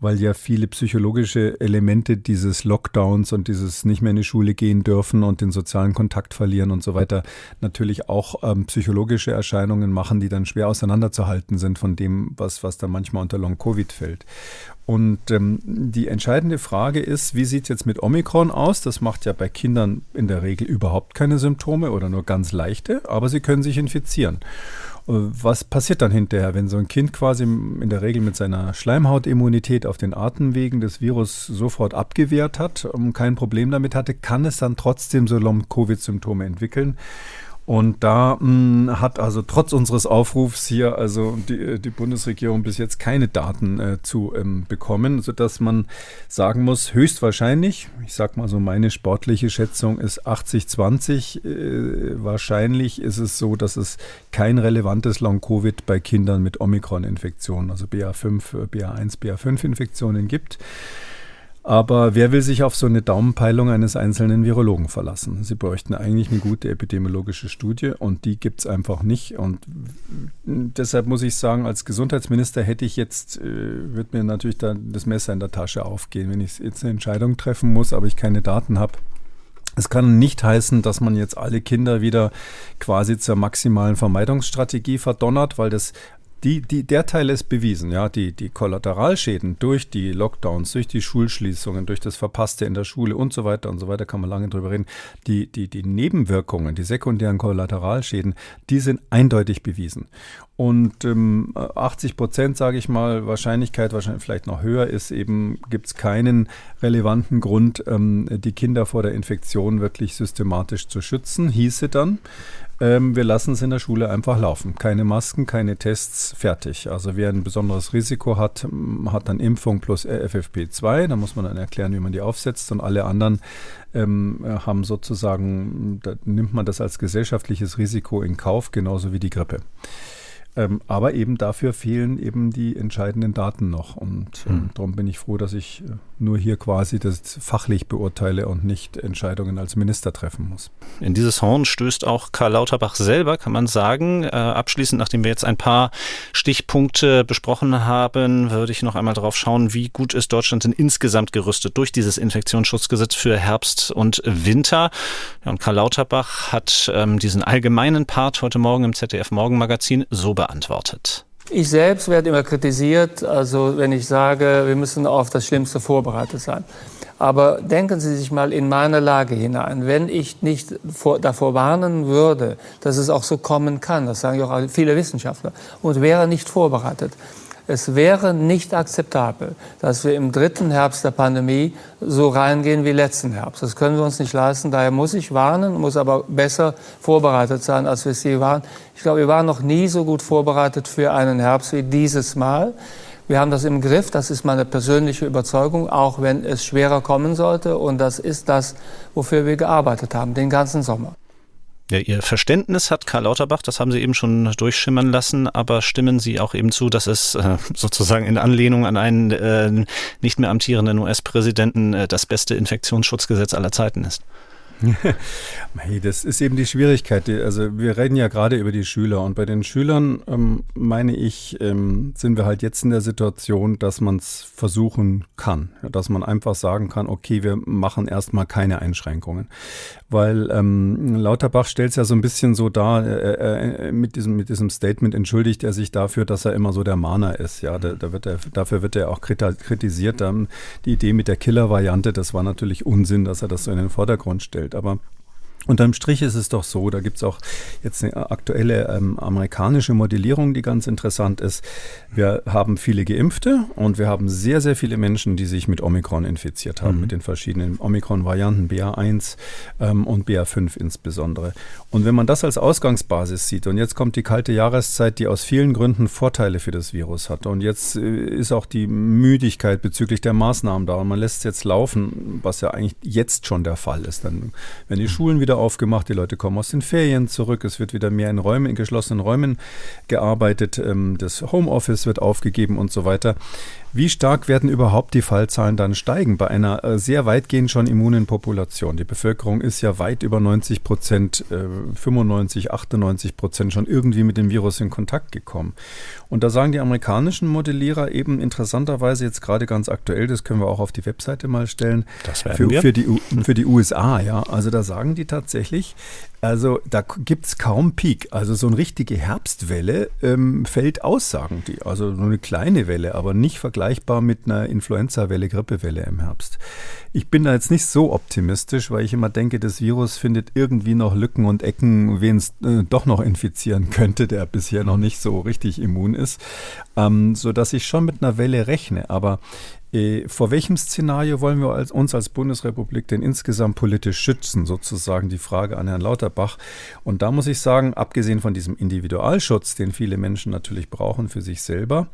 weil ja viele psychologische Elemente dieses Lockdowns und dieses nicht mehr in die Schule gehen dürfen und den sozialen Kontakt verlieren und so weiter natürlich auch ähm, psychologische Erscheinungen machen, die dann schwer auseinanderzuhalten sind von dem, was, was da manchmal unter Long-Covid fällt. Und ähm, die entscheidende Frage ist, wie sieht es jetzt mit Omikron aus? Das macht ja bei Kindern in der Regel überhaupt keine Symptome oder nur ganz leichte, aber sie können sich infizieren. Was passiert dann hinterher, wenn so ein Kind quasi in der Regel mit seiner Schleimhautimmunität auf den Atemwegen das Virus sofort abgewehrt hat, und kein Problem damit hatte, kann es dann trotzdem so Long-Covid-Symptome entwickeln. Und da mh, hm, hat also trotz unseres Aufrufs hier also die, die Bundesregierung bis jetzt keine Daten äh, zu ähm, bekommen, sodass man sagen muss, höchstwahrscheinlich, ich sag mal so, meine sportliche Schätzung ist 80-20. Äh, wahrscheinlich ist es so, dass es kein relevantes Long-Covid bei Kindern mit Omikron-Infektionen, also BA5, BA1, BA5-Infektionen gibt. Aber wer will sich auf so eine Daumenpeilung eines einzelnen Virologen verlassen? Sie bräuchten eigentlich eine gute epidemiologische Studie und die gibt es einfach nicht. Und deshalb muss ich sagen, als Gesundheitsminister hätte ich jetzt, äh, wird mir natürlich da das Messer in der Tasche aufgehen, wenn ich jetzt eine Entscheidung treffen muss, aber ich keine Daten habe. Es kann nicht heißen, dass man jetzt alle Kinder wieder quasi zur maximalen Vermeidungsstrategie verdonnert, weil das die, die, der Teil ist bewiesen, ja. Die, die Kollateralschäden durch die Lockdowns, durch die Schulschließungen, durch das Verpasste in der Schule und so weiter und so weiter, kann man lange drüber reden. Die, die, die Nebenwirkungen, die sekundären Kollateralschäden, die sind eindeutig bewiesen. Und ähm, 80 Prozent, sage ich mal, Wahrscheinlichkeit, wahrscheinlich vielleicht noch höher ist eben, gibt es keinen relevanten Grund, ähm, die Kinder vor der Infektion wirklich systematisch zu schützen. Hieße dann, ähm, wir lassen es in der Schule einfach laufen. Keine Masken, keine Tests, fertig. Also wer ein besonderes Risiko hat, hat dann Impfung plus FFP2. Da muss man dann erklären, wie man die aufsetzt. Und alle anderen ähm, haben sozusagen, da nimmt man das als gesellschaftliches Risiko in Kauf, genauso wie die Grippe. Ähm, aber eben dafür fehlen eben die entscheidenden Daten noch. Und äh, mhm. darum bin ich froh, dass ich äh, nur hier quasi das fachlich beurteile und nicht Entscheidungen als Minister treffen muss. In dieses Horn stößt auch Karl Lauterbach selber, kann man sagen. Äh, abschließend, nachdem wir jetzt ein paar Stichpunkte besprochen haben, würde ich noch einmal darauf schauen, wie gut ist Deutschland denn insgesamt gerüstet durch dieses Infektionsschutzgesetz für Herbst und Winter. Ja, und Karl Lauterbach hat ähm, diesen allgemeinen Part heute Morgen im ZDF Morgenmagazin so beantwortet beantwortet. Ich selbst werde immer kritisiert, also wenn ich sage, wir müssen auf das Schlimmste vorbereitet sein. Aber denken Sie sich mal in meine Lage hinein. Wenn ich nicht vor, davor warnen würde, dass es auch so kommen kann, das sagen ja auch viele Wissenschaftler, und wäre nicht vorbereitet, es wäre nicht akzeptabel, dass wir im dritten Herbst der Pandemie so reingehen wie letzten Herbst. Das können wir uns nicht leisten. Daher muss ich warnen, muss aber besser vorbereitet sein, als wir es je waren. Ich glaube, wir waren noch nie so gut vorbereitet für einen Herbst wie dieses Mal. Wir haben das im Griff, das ist meine persönliche Überzeugung, auch wenn es schwerer kommen sollte. Und das ist das, wofür wir gearbeitet haben, den ganzen Sommer. Ja, Ihr Verständnis hat Karl Lauterbach, das haben Sie eben schon durchschimmern lassen, aber stimmen Sie auch eben zu, dass es äh, sozusagen in Anlehnung an einen äh, nicht mehr amtierenden US-Präsidenten äh, das beste Infektionsschutzgesetz aller Zeiten ist? das ist eben die Schwierigkeit. Also wir reden ja gerade über die Schüler und bei den Schülern ähm, meine ich, ähm, sind wir halt jetzt in der Situation, dass man es versuchen kann, dass man einfach sagen kann, okay, wir machen erstmal keine Einschränkungen, weil ähm, Lauterbach stellt es ja so ein bisschen so dar, äh, äh, mit diesem mit diesem Statement entschuldigt er sich dafür, dass er immer so der Mahner ist. Ja, da, da wird er, dafür wird er auch kritisiert. die Idee mit der Killer-Variante, das war natürlich Unsinn, dass er das so in den Vordergrund stellt darstellt. Aber Unterm Strich ist es doch so, da gibt es auch jetzt eine aktuelle ähm, amerikanische Modellierung, die ganz interessant ist. Wir haben viele Geimpfte und wir haben sehr, sehr viele Menschen, die sich mit Omikron infiziert haben, mhm. mit den verschiedenen Omikron-Varianten, BA1 ähm, und BA5 insbesondere. Und wenn man das als Ausgangsbasis sieht, und jetzt kommt die kalte Jahreszeit, die aus vielen Gründen Vorteile für das Virus hat, und jetzt äh, ist auch die Müdigkeit bezüglich der Maßnahmen da, und man lässt es jetzt laufen, was ja eigentlich jetzt schon der Fall ist. Dann, wenn die Schulen wieder aufgemacht, die Leute kommen aus den Ferien zurück, es wird wieder mehr in Räumen, in geschlossenen Räumen gearbeitet, ähm, das Homeoffice wird aufgegeben und so weiter. Wie stark werden überhaupt die Fallzahlen dann steigen bei einer äh, sehr weitgehend schon immunen Population? Die Bevölkerung ist ja weit über 90 Prozent, 95, 98 Prozent schon irgendwie mit dem Virus in Kontakt gekommen. Und da sagen die amerikanischen Modellierer eben interessanterweise jetzt gerade ganz aktuell, das können wir auch auf die Webseite mal stellen, das werden für, wir. Für, die, für die USA, ja. Also da sagen die tatsächlich, tatsächlich, also da gibt es kaum Peak. Also so eine richtige Herbstwelle ähm, fällt aus, sagen die. Also nur eine kleine Welle, aber nicht vergleichbar mit einer Influenza-Welle, Grippewelle im Herbst. Ich bin da jetzt nicht so optimistisch, weil ich immer denke, das Virus findet irgendwie noch Lücken und Ecken, wen es äh, doch noch infizieren könnte, der bisher noch nicht so richtig immun ist. Ähm, so dass ich schon mit einer Welle rechne. Aber vor welchem Szenario wollen wir uns als Bundesrepublik denn insgesamt politisch schützen? Sozusagen die Frage an Herrn Lauterbach. Und da muss ich sagen, abgesehen von diesem Individualschutz, den viele Menschen natürlich brauchen für sich selber,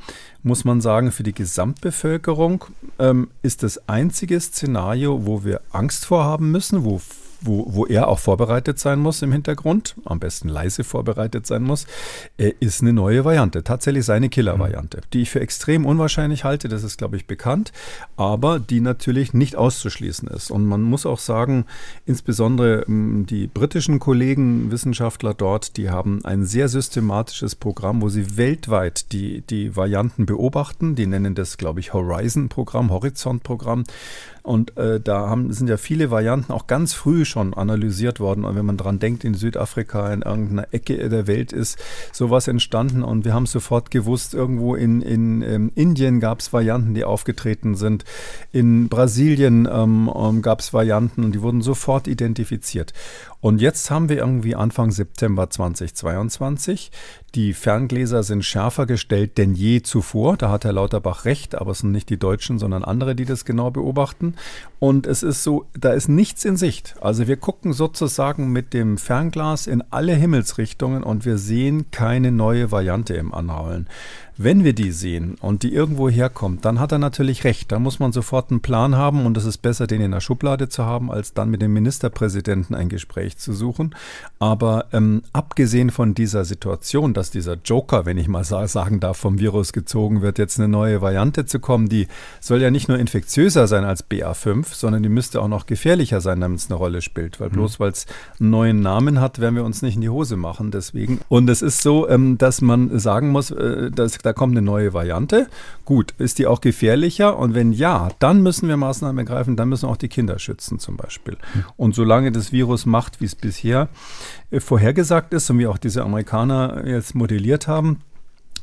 muss man sagen, für die Gesamtbevölkerung ähm, ist das einzige Szenario, wo wir Angst vorhaben müssen, wo wo, wo er auch vorbereitet sein muss im Hintergrund, am besten leise vorbereitet sein muss, äh, ist eine neue Variante. Tatsächlich seine Killer-Variante, die ich für extrem unwahrscheinlich halte, das ist, glaube ich, bekannt, aber die natürlich nicht auszuschließen ist. Und man muss auch sagen, insbesondere ähm, die britischen Kollegen, Wissenschaftler dort, die haben ein sehr systematisches Programm, wo sie weltweit die, die Varianten beobachten. Die nennen das, glaube ich, Horizon-Programm, Horizont-Programm. Und äh, da haben, sind ja viele Varianten auch ganz früh schon analysiert worden. Und wenn man dran denkt, in Südafrika, in irgendeiner Ecke der Welt ist sowas entstanden. Und wir haben sofort gewusst, irgendwo in, in ähm, Indien gab es Varianten, die aufgetreten sind. In Brasilien ähm, ähm, gab es Varianten und die wurden sofort identifiziert. Und jetzt haben wir irgendwie Anfang September 2022. Die Ferngläser sind schärfer gestellt denn je zuvor. Da hat Herr Lauterbach recht, aber es sind nicht die Deutschen, sondern andere, die das genau beobachten. Und es ist so, da ist nichts in Sicht. Also wir gucken sozusagen mit dem Fernglas in alle Himmelsrichtungen und wir sehen keine neue Variante im Anrollen. Wenn wir die sehen und die irgendwo herkommt, dann hat er natürlich recht. Da muss man sofort einen Plan haben und es ist besser, den in der Schublade zu haben, als dann mit dem Ministerpräsidenten ein Gespräch zu suchen. Aber ähm, abgesehen von dieser Situation, dass dieser Joker, wenn ich mal sagen darf, vom Virus gezogen wird, jetzt eine neue Variante zu kommen, die soll ja nicht nur infektiöser sein als BA5, sondern die müsste auch noch gefährlicher sein, damit es eine Rolle spielt. Weil mhm. bloß weil es einen neuen Namen hat, werden wir uns nicht in die Hose machen. Deswegen. Und es ist so, ähm, dass man sagen muss, äh, dass da kommt eine neue Variante. Gut, ist die auch gefährlicher? Und wenn ja, dann müssen wir Maßnahmen ergreifen, dann müssen wir auch die Kinder schützen zum Beispiel. Und solange das Virus macht, wie es bisher äh, vorhergesagt ist und wie auch diese Amerikaner jetzt modelliert haben,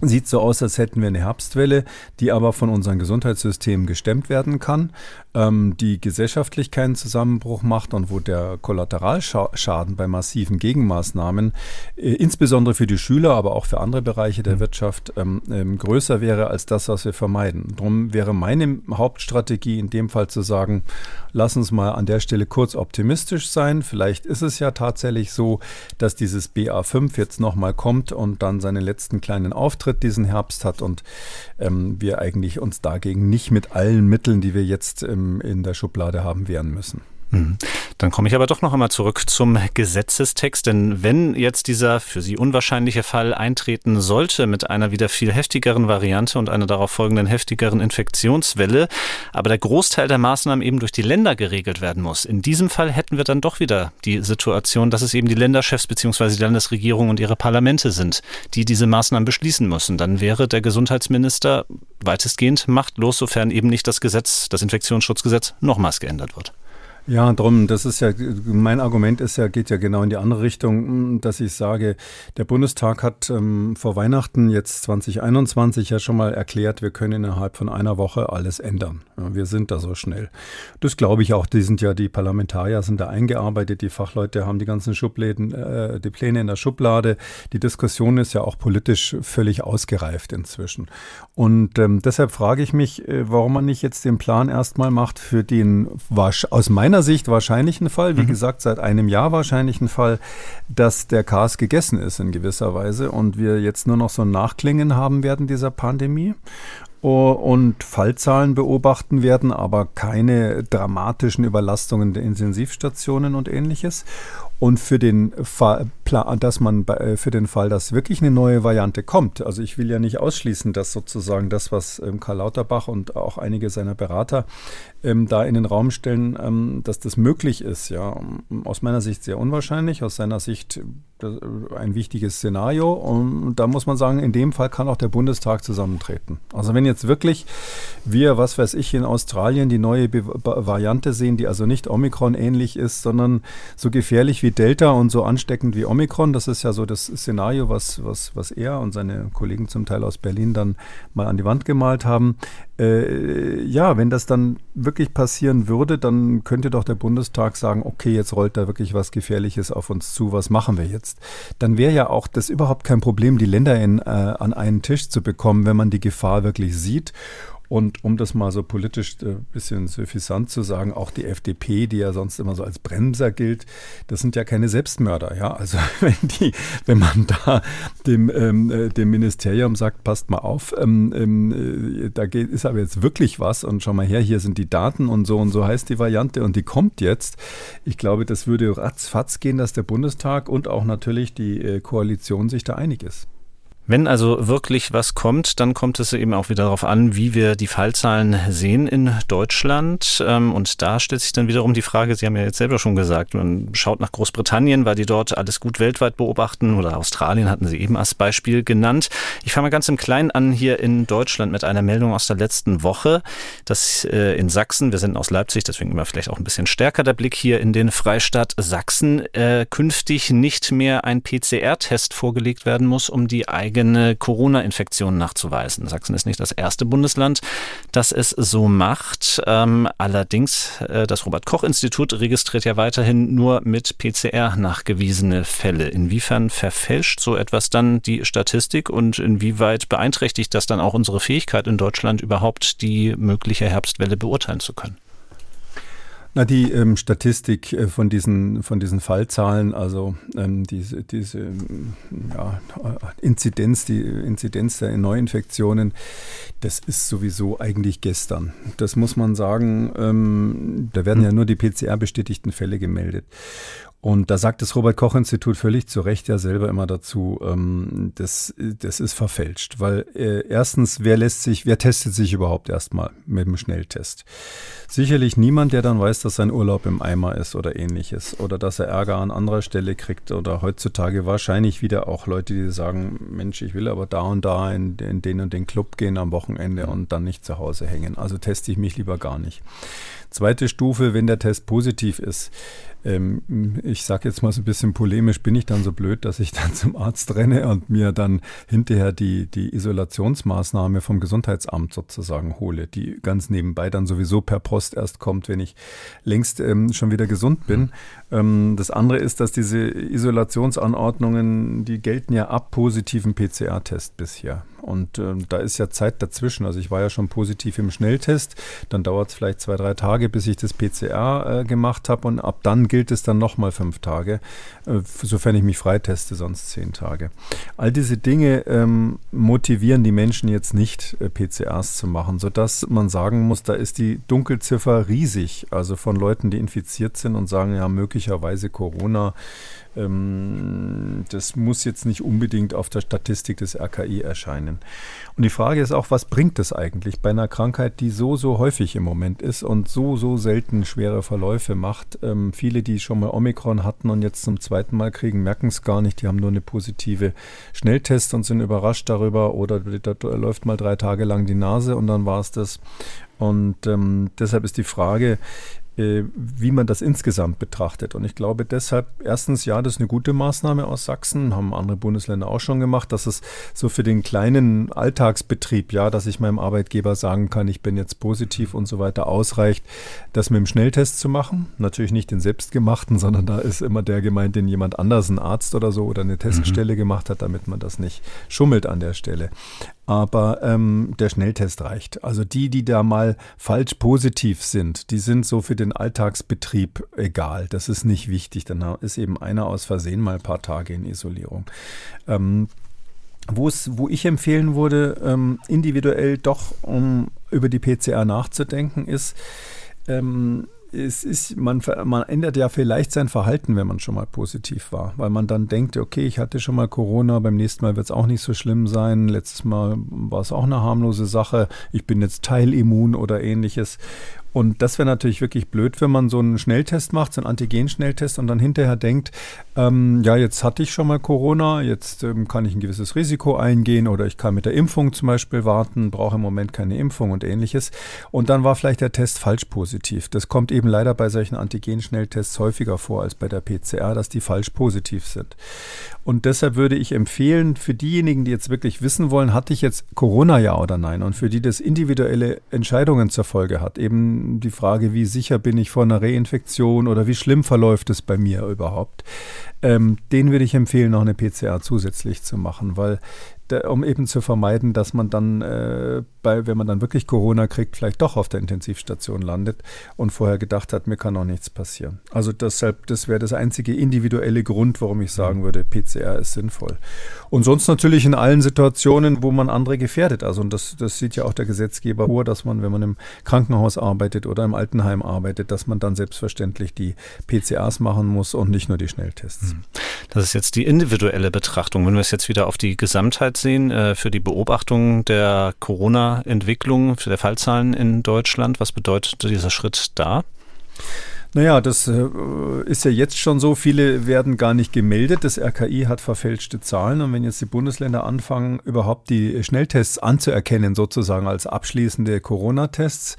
Sieht so aus, als hätten wir eine Herbstwelle, die aber von unserem Gesundheitssystem gestemmt werden kann, ähm, die gesellschaftlich keinen Zusammenbruch macht und wo der Kollateralschaden bei massiven Gegenmaßnahmen, äh, insbesondere für die Schüler, aber auch für andere Bereiche der mhm. Wirtschaft, ähm, ähm, größer wäre als das, was wir vermeiden. Darum wäre meine Hauptstrategie in dem Fall zu sagen, lass uns mal an der Stelle kurz optimistisch sein. Vielleicht ist es ja tatsächlich so, dass dieses BA5 jetzt nochmal kommt und dann seinen letzten kleinen Auftritt Auftritt diesen Herbst hat und ähm, wir eigentlich uns dagegen nicht mit allen Mitteln, die wir jetzt ähm, in der Schublade haben, wehren müssen. Mhm. Dann komme ich aber doch noch einmal zurück zum Gesetzestext, denn wenn jetzt dieser für Sie unwahrscheinliche Fall eintreten sollte mit einer wieder viel heftigeren Variante und einer darauf folgenden heftigeren Infektionswelle, aber der Großteil der Maßnahmen eben durch die Länder geregelt werden muss. In diesem Fall hätten wir dann doch wieder die Situation, dass es eben die Länderchefs bzw. die Landesregierung und ihre Parlamente sind, die diese Maßnahmen beschließen müssen. Dann wäre der Gesundheitsminister weitestgehend machtlos, sofern eben nicht das Gesetz, das Infektionsschutzgesetz, nochmals geändert wird. Ja, drum, das ist ja, mein Argument ist ja, geht ja genau in die andere Richtung, dass ich sage, der Bundestag hat ähm, vor Weihnachten jetzt 2021 ja schon mal erklärt, wir können innerhalb von einer Woche alles ändern. Ja, wir sind da so schnell. Das glaube ich auch, die sind ja, die Parlamentarier sind da eingearbeitet, die Fachleute haben die ganzen Schubläden, äh, die Pläne in der Schublade. Die Diskussion ist ja auch politisch völlig ausgereift inzwischen. Und ähm, deshalb frage ich mich, äh, warum man nicht jetzt den Plan erstmal macht für den, aus meiner meiner Sicht wahrscheinlichen Fall, wie mhm. gesagt, seit einem Jahr wahrscheinlichen Fall, dass der Chaos gegessen ist in gewisser Weise und wir jetzt nur noch so ein Nachklingen haben werden dieser Pandemie und Fallzahlen beobachten werden, aber keine dramatischen Überlastungen der Intensivstationen und ähnliches. Und für den Fall, dass man äh, für den Fall, dass wirklich eine neue Variante kommt, also ich will ja nicht ausschließen, dass sozusagen das, was ähm, Karl Lauterbach und auch einige seiner Berater ähm, da in den Raum stellen, ähm, dass das möglich ist, ja, aus meiner Sicht sehr unwahrscheinlich, aus seiner Sicht ein wichtiges Szenario. Und da muss man sagen, in dem Fall kann auch der Bundestag zusammentreten. Also wenn jetzt wirklich wir, was weiß ich, in Australien die neue Be Variante sehen, die also nicht Omikron ähnlich ist, sondern so gefährlich wie Delta und so ansteckend wie Omikron, das ist ja so das Szenario, was, was, was er und seine Kollegen zum Teil aus Berlin dann mal an die Wand gemalt haben. Äh, ja, wenn das dann wirklich passieren würde, dann könnte doch der Bundestag sagen, okay, jetzt rollt da wirklich was Gefährliches auf uns zu, was machen wir jetzt? Dann wäre ja auch das überhaupt kein Problem, die Länder in, äh, an einen Tisch zu bekommen, wenn man die Gefahr wirklich sieht und um das mal so politisch ein äh, bisschen suffisant zu sagen, auch die FDP, die ja sonst immer so als Bremser gilt, das sind ja keine Selbstmörder. Ja, also wenn die, wenn man da dem, ähm, äh, dem Ministerium sagt, passt mal auf, ähm, ähm, äh, da geht, ist aber jetzt wirklich was und schau mal her, hier sind die Daten und so und so heißt die Variante und die kommt jetzt. Ich glaube, das würde ratzfatz gehen, dass der Bundestag und auch natürlich die Koalition sich da einig ist. Wenn also wirklich was kommt, dann kommt es eben auch wieder darauf an, wie wir die Fallzahlen sehen in Deutschland. Ähm, und da stellt sich dann wiederum die Frage, Sie haben ja jetzt selber schon gesagt, man schaut nach Großbritannien, weil die dort alles gut weltweit beobachten oder Australien hatten Sie eben als Beispiel genannt. Ich fange mal ganz im Kleinen an hier in Deutschland mit einer Meldung aus der letzten Woche, dass äh, in Sachsen, wir sind aus Leipzig, deswegen immer vielleicht auch ein bisschen stärker der Blick hier in den Freistaat Sachsen, äh, künftig nicht mehr ein PCR-Test vorgelegt werden muss, um die eigene eigene Corona-Infektion nachzuweisen. Sachsen ist nicht das erste Bundesland, das es so macht. Ähm, allerdings, äh, das Robert-Koch-Institut registriert ja weiterhin nur mit PCR nachgewiesene Fälle. Inwiefern verfälscht so etwas dann die Statistik und inwieweit beeinträchtigt das dann auch unsere Fähigkeit in Deutschland überhaupt die mögliche Herbstwelle beurteilen zu können? Na, die ähm, Statistik äh, von diesen, von diesen Fallzahlen, also ähm, diese, diese ähm, ja, Inzidenz, die Inzidenz der Neuinfektionen, das ist sowieso eigentlich gestern. Das muss man sagen. Ähm, da werden ja nur die PCR-bestätigten Fälle gemeldet. Und da sagt das Robert-Koch-Institut völlig zu Recht ja selber immer dazu, ähm, das, das ist verfälscht. Weil äh, erstens, wer lässt sich, wer testet sich überhaupt erstmal mit dem Schnelltest? Sicherlich niemand, der dann weiß, dass sein Urlaub im Eimer ist oder ähnliches. Oder dass er Ärger an anderer Stelle kriegt. Oder heutzutage wahrscheinlich wieder auch Leute, die sagen, Mensch, ich will aber da und da in, in den und den Club gehen am Wochenende und dann nicht zu Hause hängen. Also teste ich mich lieber gar nicht. Zweite Stufe, wenn der Test positiv ist. Ähm, ich sage jetzt mal so ein bisschen polemisch, bin ich dann so blöd, dass ich dann zum Arzt renne und mir dann hinterher die, die Isolationsmaßnahme vom Gesundheitsamt sozusagen hole, die ganz nebenbei dann sowieso per Post erst kommt, wenn ich längst ähm, schon wieder gesund bin. Ähm, das andere ist, dass diese Isolationsanordnungen, die gelten ja ab positiven PCR-Test bisher. Und ähm, da ist ja Zeit dazwischen. Also ich war ja schon positiv im Schnelltest. Dann dauert es vielleicht zwei, drei Tage, bis ich das PCR äh, gemacht habe. Und ab dann gilt es dann nochmal fünf Tage, äh, sofern ich mich freiteste, sonst zehn Tage. All diese Dinge ähm, motivieren die Menschen jetzt nicht, äh, PCRs zu machen, sodass man sagen muss, da ist die Dunkelziffer riesig. Also von Leuten, die infiziert sind und sagen, ja, möglicherweise Corona das muss jetzt nicht unbedingt auf der Statistik des RKI erscheinen. Und die Frage ist auch, was bringt es eigentlich bei einer Krankheit, die so, so häufig im Moment ist und so, so selten schwere Verläufe macht? Ähm, viele, die schon mal Omikron hatten und jetzt zum zweiten Mal kriegen, merken es gar nicht. Die haben nur eine positive Schnelltest und sind überrascht darüber oder da läuft mal drei Tage lang die Nase und dann war es das. Und ähm, deshalb ist die Frage, wie man das insgesamt betrachtet. Und ich glaube deshalb, erstens, ja, das ist eine gute Maßnahme aus Sachsen, haben andere Bundesländer auch schon gemacht, dass es so für den kleinen Alltagsbetrieb, ja, dass ich meinem Arbeitgeber sagen kann, ich bin jetzt positiv und so weiter, ausreicht, das mit dem Schnelltest zu machen. Natürlich nicht den selbstgemachten, sondern da ist immer der gemeint, den jemand anders, ein Arzt oder so, oder eine Teststelle mhm. gemacht hat, damit man das nicht schummelt an der Stelle aber ähm, der Schnelltest reicht. Also die, die da mal falsch positiv sind, die sind so für den Alltagsbetrieb egal. Das ist nicht wichtig. Dann ist eben einer aus Versehen mal ein paar Tage in Isolierung. Ähm, wo ich empfehlen würde, ähm, individuell doch um über die PCR nachzudenken, ist, ähm, es ist, man, man ändert ja vielleicht sein Verhalten, wenn man schon mal positiv war, weil man dann denkt, okay, ich hatte schon mal Corona, beim nächsten Mal wird es auch nicht so schlimm sein, letztes Mal war es auch eine harmlose Sache, ich bin jetzt teilimmun oder ähnliches. Und das wäre natürlich wirklich blöd, wenn man so einen Schnelltest macht, so einen Antigen-Schnelltest und dann hinterher denkt, ähm, ja, jetzt hatte ich schon mal Corona, jetzt ähm, kann ich ein gewisses Risiko eingehen oder ich kann mit der Impfung zum Beispiel warten, brauche im Moment keine Impfung und ähnliches. Und dann war vielleicht der Test falsch positiv. Das kommt eben leider bei solchen Antigen-Schnelltests häufiger vor als bei der PCR, dass die falsch positiv sind. Und deshalb würde ich empfehlen, für diejenigen, die jetzt wirklich wissen wollen, hatte ich jetzt Corona ja oder nein? Und für die das individuelle Entscheidungen zur Folge hat, eben die Frage, wie sicher bin ich vor einer Reinfektion oder wie schlimm verläuft es bei mir überhaupt, ähm, den würde ich empfehlen, noch eine PCR zusätzlich zu machen, weil um eben zu vermeiden, dass man dann, äh, bei, wenn man dann wirklich Corona kriegt, vielleicht doch auf der Intensivstation landet und vorher gedacht hat, mir kann auch nichts passieren. Also deshalb, das wäre das einzige individuelle Grund, warum ich sagen würde, PCR ist sinnvoll. Und sonst natürlich in allen Situationen, wo man andere gefährdet. Also und das, das sieht ja auch der Gesetzgeber vor, dass man, wenn man im Krankenhaus arbeitet oder im Altenheim arbeitet, dass man dann selbstverständlich die PCRs machen muss und nicht nur die Schnelltests. Hm. Das ist jetzt die individuelle Betrachtung. Wenn wir es jetzt wieder auf die Gesamtheit sehen, äh, für die Beobachtung der Corona-Entwicklung, für der Fallzahlen in Deutschland, was bedeutet dieser Schritt da? Naja, das äh, ist ja jetzt schon so, viele werden gar nicht gemeldet. Das RKI hat verfälschte Zahlen und wenn jetzt die Bundesländer anfangen, überhaupt die Schnelltests anzuerkennen, sozusagen als abschließende Corona-Tests,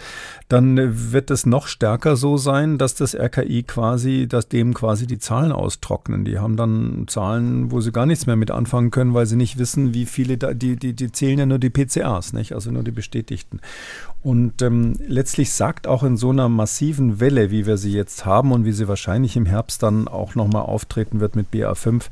dann wird es noch stärker so sein, dass das RKI quasi, dass dem quasi die Zahlen austrocknen. Die haben dann Zahlen, wo sie gar nichts mehr mit anfangen können, weil sie nicht wissen, wie viele, da, die, die, die zählen ja nur die PCAs, nicht? Also nur die bestätigten. Und ähm, letztlich sagt auch in so einer massiven Welle, wie wir sie jetzt haben und wie sie wahrscheinlich im Herbst dann auch nochmal auftreten wird mit BA5,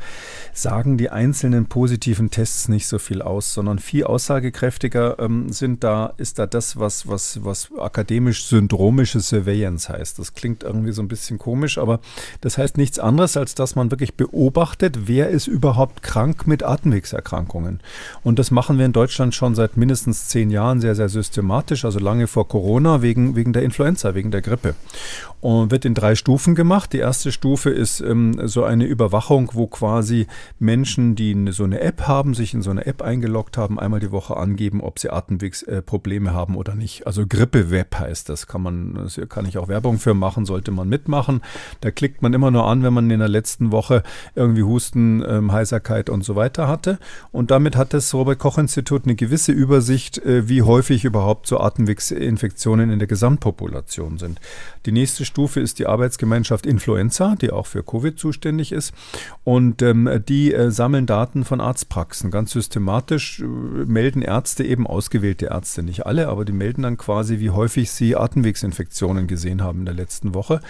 sagen die einzelnen positiven Tests nicht so viel aus, sondern viel aussagekräftiger ähm, sind da, ist da das, was, was, was akademisch syndromische Surveillance heißt. Das klingt irgendwie so ein bisschen komisch, aber das heißt nichts anderes, als dass man wirklich beobachtet, wer ist überhaupt krank mit Atemwegserkrankungen. Und das machen wir in Deutschland schon seit mindestens zehn Jahren sehr, sehr systematisch. Also lange vor Corona wegen, wegen der Influenza, wegen der Grippe. Und wird in drei Stufen gemacht. Die erste Stufe ist ähm, so eine Überwachung, wo quasi Menschen, die so eine App haben, sich in so eine App eingeloggt haben, einmal die Woche angeben, ob sie Atemwegsprobleme äh, haben oder nicht. Also Grippe-Web heißt das. Kann man, das kann ich auch Werbung für machen, sollte man mitmachen. Da klickt man immer nur an, wenn man in der letzten Woche irgendwie Husten, ähm, Heiserkeit und so weiter hatte. Und damit hat das Robert-Koch-Institut eine gewisse Übersicht, äh, wie häufig überhaupt so Atemwegsinfektionen in der Gesamtpopulation sind. Die nächste Stufe ist die Arbeitsgemeinschaft Influenza, die auch für Covid zuständig ist. Und ähm, die äh, sammeln Daten von Arztpraxen. Ganz systematisch äh, melden Ärzte eben ausgewählte Ärzte, nicht alle, aber die melden dann quasi, wie häufig sie Atemwegsinfektionen gesehen haben in der letzten Woche.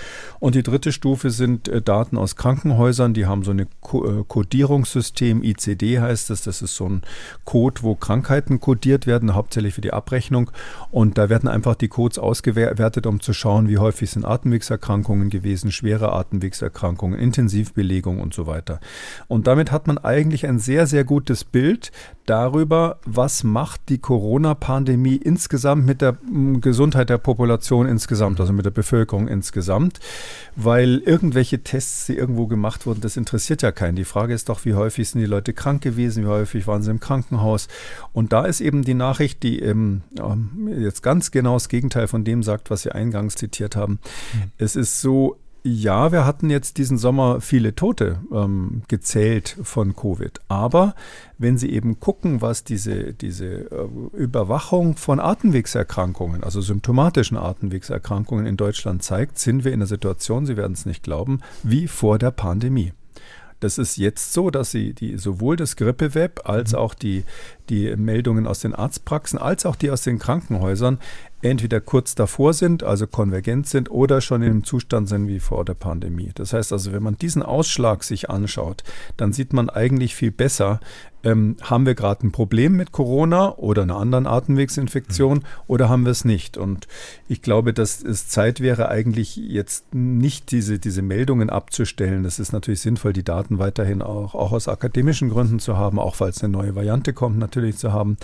Und die dritte Stufe sind äh, Daten aus Krankenhäusern. Die haben so ein Ko äh, Codierungssystem, ICD heißt das. Das ist so ein Code, wo Krankheiten kodiert werden, hauptsächlich für die Abrechnung. Und da werden einfach die Codes ausgewertet, um zu schauen, wie häufig sind Atemwegserkrankungen gewesen, schwere Atemwegserkrankungen, Intensivbelegung und so weiter. Und damit hat man eigentlich ein sehr, sehr gutes Bild darüber, was macht die Corona-Pandemie insgesamt mit der mm, Gesundheit der Population insgesamt, also mit der Bevölkerung insgesamt, weil irgendwelche Tests, die irgendwo gemacht wurden, das interessiert ja keinen. Die Frage ist doch, wie häufig sind die Leute krank gewesen, wie häufig waren sie im Krankenhaus. Und da ist eben die Nachricht, die ähm, jetzt ganz genau das Gegenteil von dem sagt, was Sie eingangs zitiert haben. Mhm. Es ist so, ja, wir hatten jetzt diesen Sommer viele Tote ähm, gezählt von Covid. Aber wenn Sie eben gucken, was diese, diese äh, Überwachung von Atemwegserkrankungen, also symptomatischen Atemwegserkrankungen in Deutschland zeigt, sind wir in der Situation, Sie werden es nicht glauben, wie vor der Pandemie. Das ist jetzt so, dass sie die, sowohl das Grippeweb als mhm. auch die, die Meldungen aus den Arztpraxen als auch die aus den Krankenhäusern entweder kurz davor sind, also konvergent sind, oder schon in einem Zustand sind wie vor der Pandemie. Das heißt also, wenn man diesen Ausschlag sich anschaut, dann sieht man eigentlich viel besser, ähm, haben wir gerade ein Problem mit Corona oder einer anderen Atemwegsinfektion mhm. oder haben wir es nicht? Und ich glaube, dass es Zeit wäre, eigentlich jetzt nicht diese, diese Meldungen abzustellen. Das ist natürlich sinnvoll, die Daten weiterhin auch, auch aus akademischen Gründen zu haben, auch es eine neue Variante kommt, natürlich zu haben.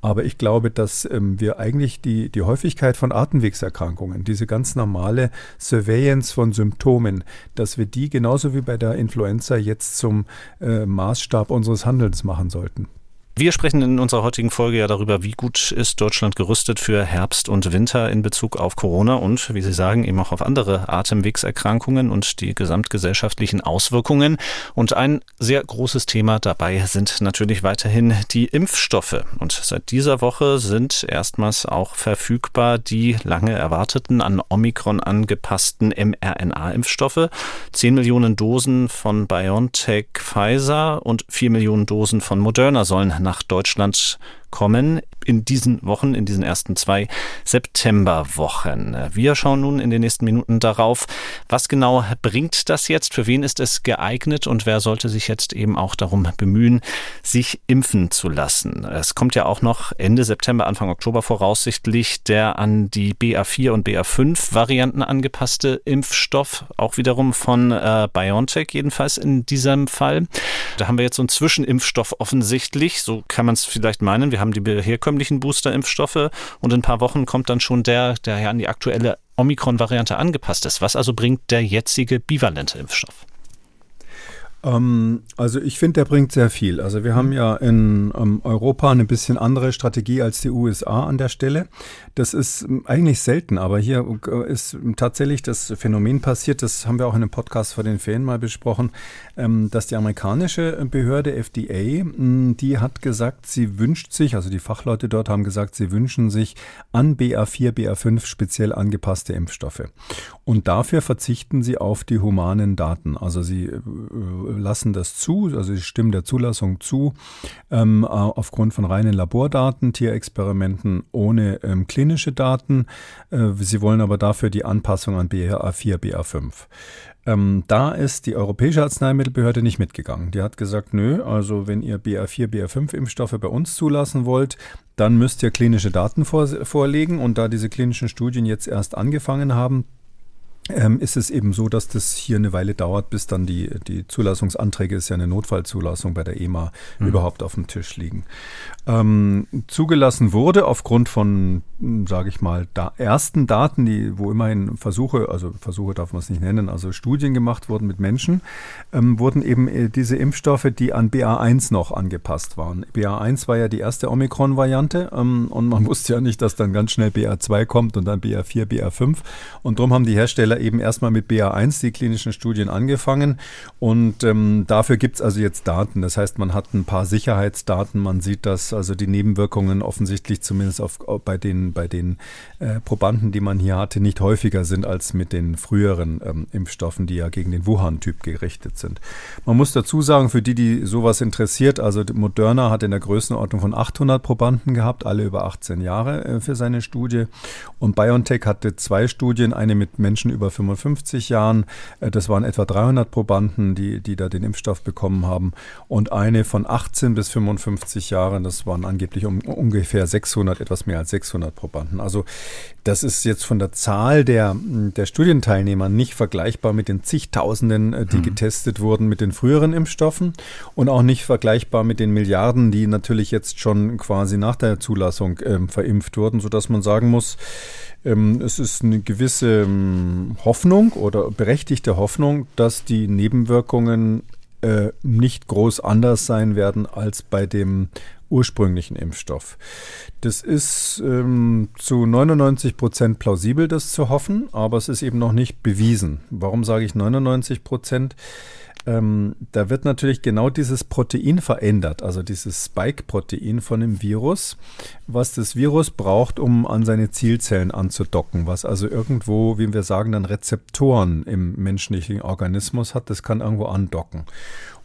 Aber ich glaube, dass ähm, wir eigentlich die, die Häufigkeit von Atemwegserkrankungen, diese ganz normale Surveillance von Symptomen, dass wir die genauso wie bei der Influenza jetzt zum äh, Maßstab unseres Handelns machen sollten. Wir sprechen in unserer heutigen Folge ja darüber, wie gut ist Deutschland gerüstet für Herbst und Winter in Bezug auf Corona und, wie Sie sagen, eben auch auf andere Atemwegserkrankungen und die gesamtgesellschaftlichen Auswirkungen. Und ein sehr großes Thema dabei sind natürlich weiterhin die Impfstoffe. Und seit dieser Woche sind erstmals auch verfügbar die lange erwarteten an Omikron angepassten mRNA-Impfstoffe. Zehn Millionen Dosen von BioNTech Pfizer und vier Millionen Dosen von Moderna sollen nach Deutschland kommen in diesen Wochen, in diesen ersten zwei Septemberwochen. Wir schauen nun in den nächsten Minuten darauf, was genau bringt das jetzt, für wen ist es geeignet und wer sollte sich jetzt eben auch darum bemühen, sich impfen zu lassen. Es kommt ja auch noch Ende September, Anfang Oktober voraussichtlich der an die BA4 und BA5 Varianten angepasste Impfstoff, auch wiederum von äh, BioNTech jedenfalls in diesem Fall. Da haben wir jetzt so einen Zwischenimpfstoff offensichtlich, so kann man es vielleicht meinen. Wir haben die herkömmlichen Booster-Impfstoffe und in ein paar Wochen kommt dann schon der, der ja an die aktuelle Omikron-Variante angepasst ist. Was also bringt der jetzige bivalente Impfstoff? Ähm, also ich finde, der bringt sehr viel. Also wir haben ja in ähm, Europa eine bisschen andere Strategie als die USA an der Stelle. Das ist ähm, eigentlich selten, aber hier äh, ist tatsächlich das Phänomen passiert, das haben wir auch in einem Podcast vor den Ferien mal besprochen, dass die amerikanische Behörde FDA, die hat gesagt, sie wünscht sich, also die Fachleute dort haben gesagt, sie wünschen sich an BA4, BA5 speziell angepasste Impfstoffe. Und dafür verzichten sie auf die humanen Daten. Also sie äh, lassen das zu, also sie stimmen der Zulassung zu, ähm, aufgrund von reinen Labordaten, Tierexperimenten ohne ähm, klinische Daten. Äh, sie wollen aber dafür die Anpassung an BA4, BA5. Ähm, da ist die Europäische Arzneimittelbehörde nicht mitgegangen. Die hat gesagt, nö, also wenn ihr BA4, BA5 Impfstoffe bei uns zulassen wollt, dann müsst ihr klinische Daten vor, vorlegen. Und da diese klinischen Studien jetzt erst angefangen haben, ähm, ist es eben so, dass das hier eine Weile dauert, bis dann die, die Zulassungsanträge, ist ja eine Notfallzulassung bei der EMA, mhm. überhaupt auf dem Tisch liegen. Ähm, zugelassen wurde aufgrund von, sage ich mal, da ersten Daten, die, wo immerhin Versuche, also Versuche darf man es nicht nennen, also Studien gemacht wurden mit Menschen, ähm, wurden eben äh, diese Impfstoffe, die an BA1 noch angepasst waren. BA1 war ja die erste Omikron-Variante ähm, und man wusste ja nicht, dass dann ganz schnell BA2 kommt und dann BA4, BA5 und darum haben die Hersteller Hersteller eben erstmal mit BA1 die klinischen Studien angefangen und ähm, dafür gibt es also jetzt Daten. Das heißt, man hat ein paar Sicherheitsdaten, man sieht, dass also die Nebenwirkungen offensichtlich zumindest auf, bei den, bei den äh, Probanden, die man hier hatte, nicht häufiger sind als mit den früheren ähm, Impfstoffen, die ja gegen den Wuhan-Typ gerichtet sind. Man muss dazu sagen, für die, die sowas interessiert, also Moderna hat in der Größenordnung von 800 Probanden gehabt, alle über 18 Jahre äh, für seine Studie und BioNTech hatte zwei Studien, eine mit Menschen über über 55 Jahren. Äh, das waren etwa 300 Probanden, die, die da den Impfstoff bekommen haben. Und eine von 18 bis 55 Jahren, das waren angeblich um, ungefähr 600, etwas mehr als 600 Probanden. Also das ist jetzt von der Zahl der, der Studienteilnehmer nicht vergleichbar mit den zigtausenden, äh, die mhm. getestet wurden mit den früheren Impfstoffen und auch nicht vergleichbar mit den Milliarden, die natürlich jetzt schon quasi nach der Zulassung äh, verimpft wurden, sodass man sagen muss, es ist eine gewisse ähm, Hoffnung oder berechtigte Hoffnung, dass die Nebenwirkungen äh, nicht groß anders sein werden als bei dem ursprünglichen Impfstoff. Das ist ähm, zu 99 Prozent plausibel, das zu hoffen, aber es ist eben noch nicht bewiesen. Warum sage ich 99 Prozent? Ähm, da wird natürlich genau dieses Protein verändert, also dieses Spike-Protein von dem Virus, was das Virus braucht, um an seine Zielzellen anzudocken, was also irgendwo, wie wir sagen, dann Rezeptoren im menschlichen Organismus hat, das kann irgendwo andocken.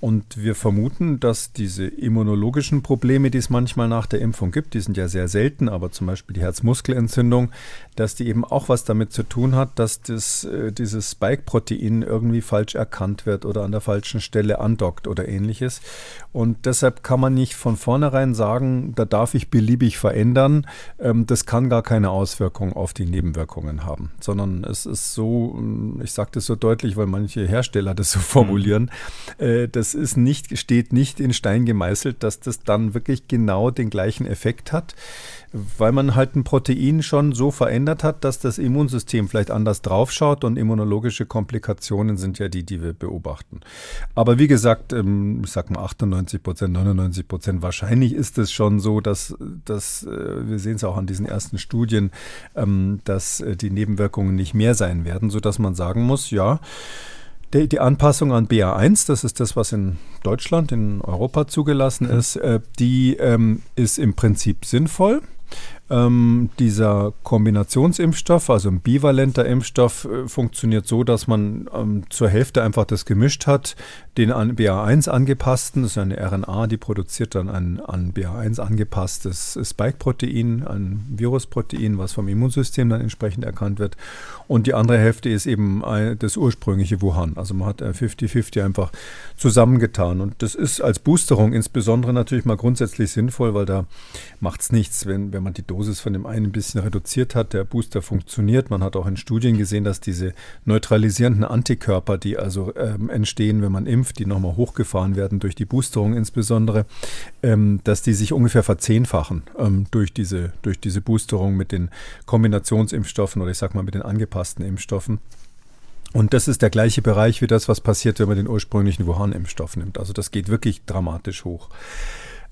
Und wir vermuten, dass diese immunologischen Probleme, die es manchmal nach der Impfung gibt, die sind ja sehr selten, aber zum Beispiel die Herzmuskelentzündung, dass die eben auch was damit zu tun hat, dass das, äh, dieses Spike-Protein irgendwie falsch erkannt wird oder an der falschen Stelle andockt oder ähnliches. Und deshalb kann man nicht von vornherein sagen, da darf ich beliebig verändern. Ähm, das kann gar keine Auswirkung auf die Nebenwirkungen haben, sondern es ist so, ich sage das so deutlich, weil manche Hersteller das so formulieren, mhm. Das ist nicht, steht nicht in Stein gemeißelt, dass das dann wirklich genau den gleichen Effekt hat weil man halt ein Protein schon so verändert hat, dass das Immunsystem vielleicht anders draufschaut und immunologische Komplikationen sind ja die, die wir beobachten. Aber wie gesagt, ähm, ich sag mal 98 Prozent, 99 Prozent, wahrscheinlich ist es schon so, dass, dass äh, wir sehen es auch an diesen ersten Studien, ähm, dass äh, die Nebenwirkungen nicht mehr sein werden, sodass man sagen muss, ja, die, die, Anpassung an BA1, das ist das, was in Deutschland, in Europa zugelassen mhm. ist, äh, die ähm, ist im Prinzip sinnvoll. Ähm, dieser Kombinationsimpfstoff, also ein bivalenter Impfstoff, äh, funktioniert so, dass man ähm, zur Hälfte einfach das gemischt hat, den an BA1 angepassten, das ist eine RNA, die produziert dann ein an BA1 angepasstes Spike-Protein, ein Virusprotein, was vom Immunsystem dann entsprechend erkannt wird. Und die andere Hälfte ist eben das ursprüngliche Wuhan. Also man hat 50-50 einfach zusammengetan. Und das ist als Boosterung insbesondere natürlich mal grundsätzlich sinnvoll, weil da macht es nichts, wenn, wenn man die Dosis von dem einen ein bisschen reduziert hat. Der Booster funktioniert. Man hat auch in Studien gesehen, dass diese neutralisierenden Antikörper, die also ähm, entstehen, wenn man impft, die nochmal hochgefahren werden durch die Boosterung insbesondere, ähm, dass die sich ungefähr verzehnfachen ähm, durch, diese, durch diese Boosterung mit den Kombinationsimpfstoffen oder ich sag mal mit den angepassten Impfstoffen. Und das ist der gleiche Bereich wie das, was passiert, wenn man den ursprünglichen Wuhan-Impfstoff nimmt. Also das geht wirklich dramatisch hoch.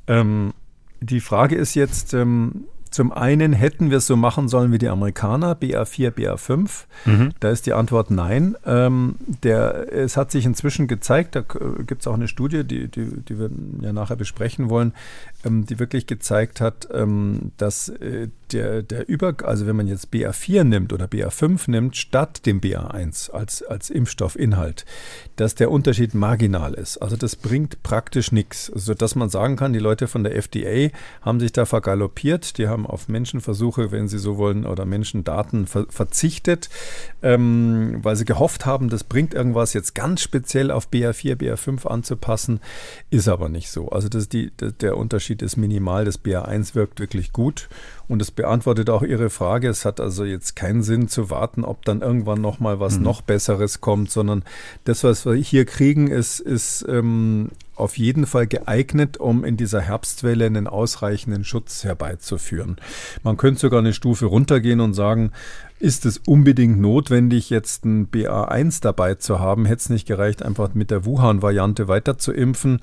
Ähm, die Frage ist jetzt, ähm, zum einen hätten wir es so machen sollen wie die Amerikaner, BA4, BA5. Mhm. Da ist die Antwort nein. Ähm, der, es hat sich inzwischen gezeigt, da gibt es auch eine Studie, die, die, die wir ja nachher besprechen wollen, die wirklich gezeigt hat, ähm, dass äh, der, der Über, also wenn man jetzt BA4 nimmt oder BA5 nimmt, statt dem BA1 als, als Impfstoffinhalt, dass der Unterschied marginal ist. Also das bringt praktisch nichts. Also dass man sagen kann, die Leute von der FDA haben sich da vergaloppiert, die haben auf Menschenversuche, wenn sie so wollen, oder Menschendaten ver verzichtet, ähm, weil sie gehofft haben, das bringt irgendwas jetzt ganz speziell auf BA4, BA5 anzupassen, ist aber nicht so. Also das die, der Unterschied ist minimal, das BA1 wirkt wirklich gut und es beantwortet auch Ihre Frage. Es hat also jetzt keinen Sinn zu warten, ob dann irgendwann noch mal was mhm. noch Besseres kommt, sondern das, was wir hier kriegen, ist, ist ähm, auf jeden Fall geeignet, um in dieser Herbstwelle einen ausreichenden Schutz herbeizuführen. Man könnte sogar eine Stufe runtergehen und sagen, ist es unbedingt notwendig, jetzt ein BA1 dabei zu haben? Hätte es nicht gereicht, einfach mit der Wuhan-Variante weiter zu impfen?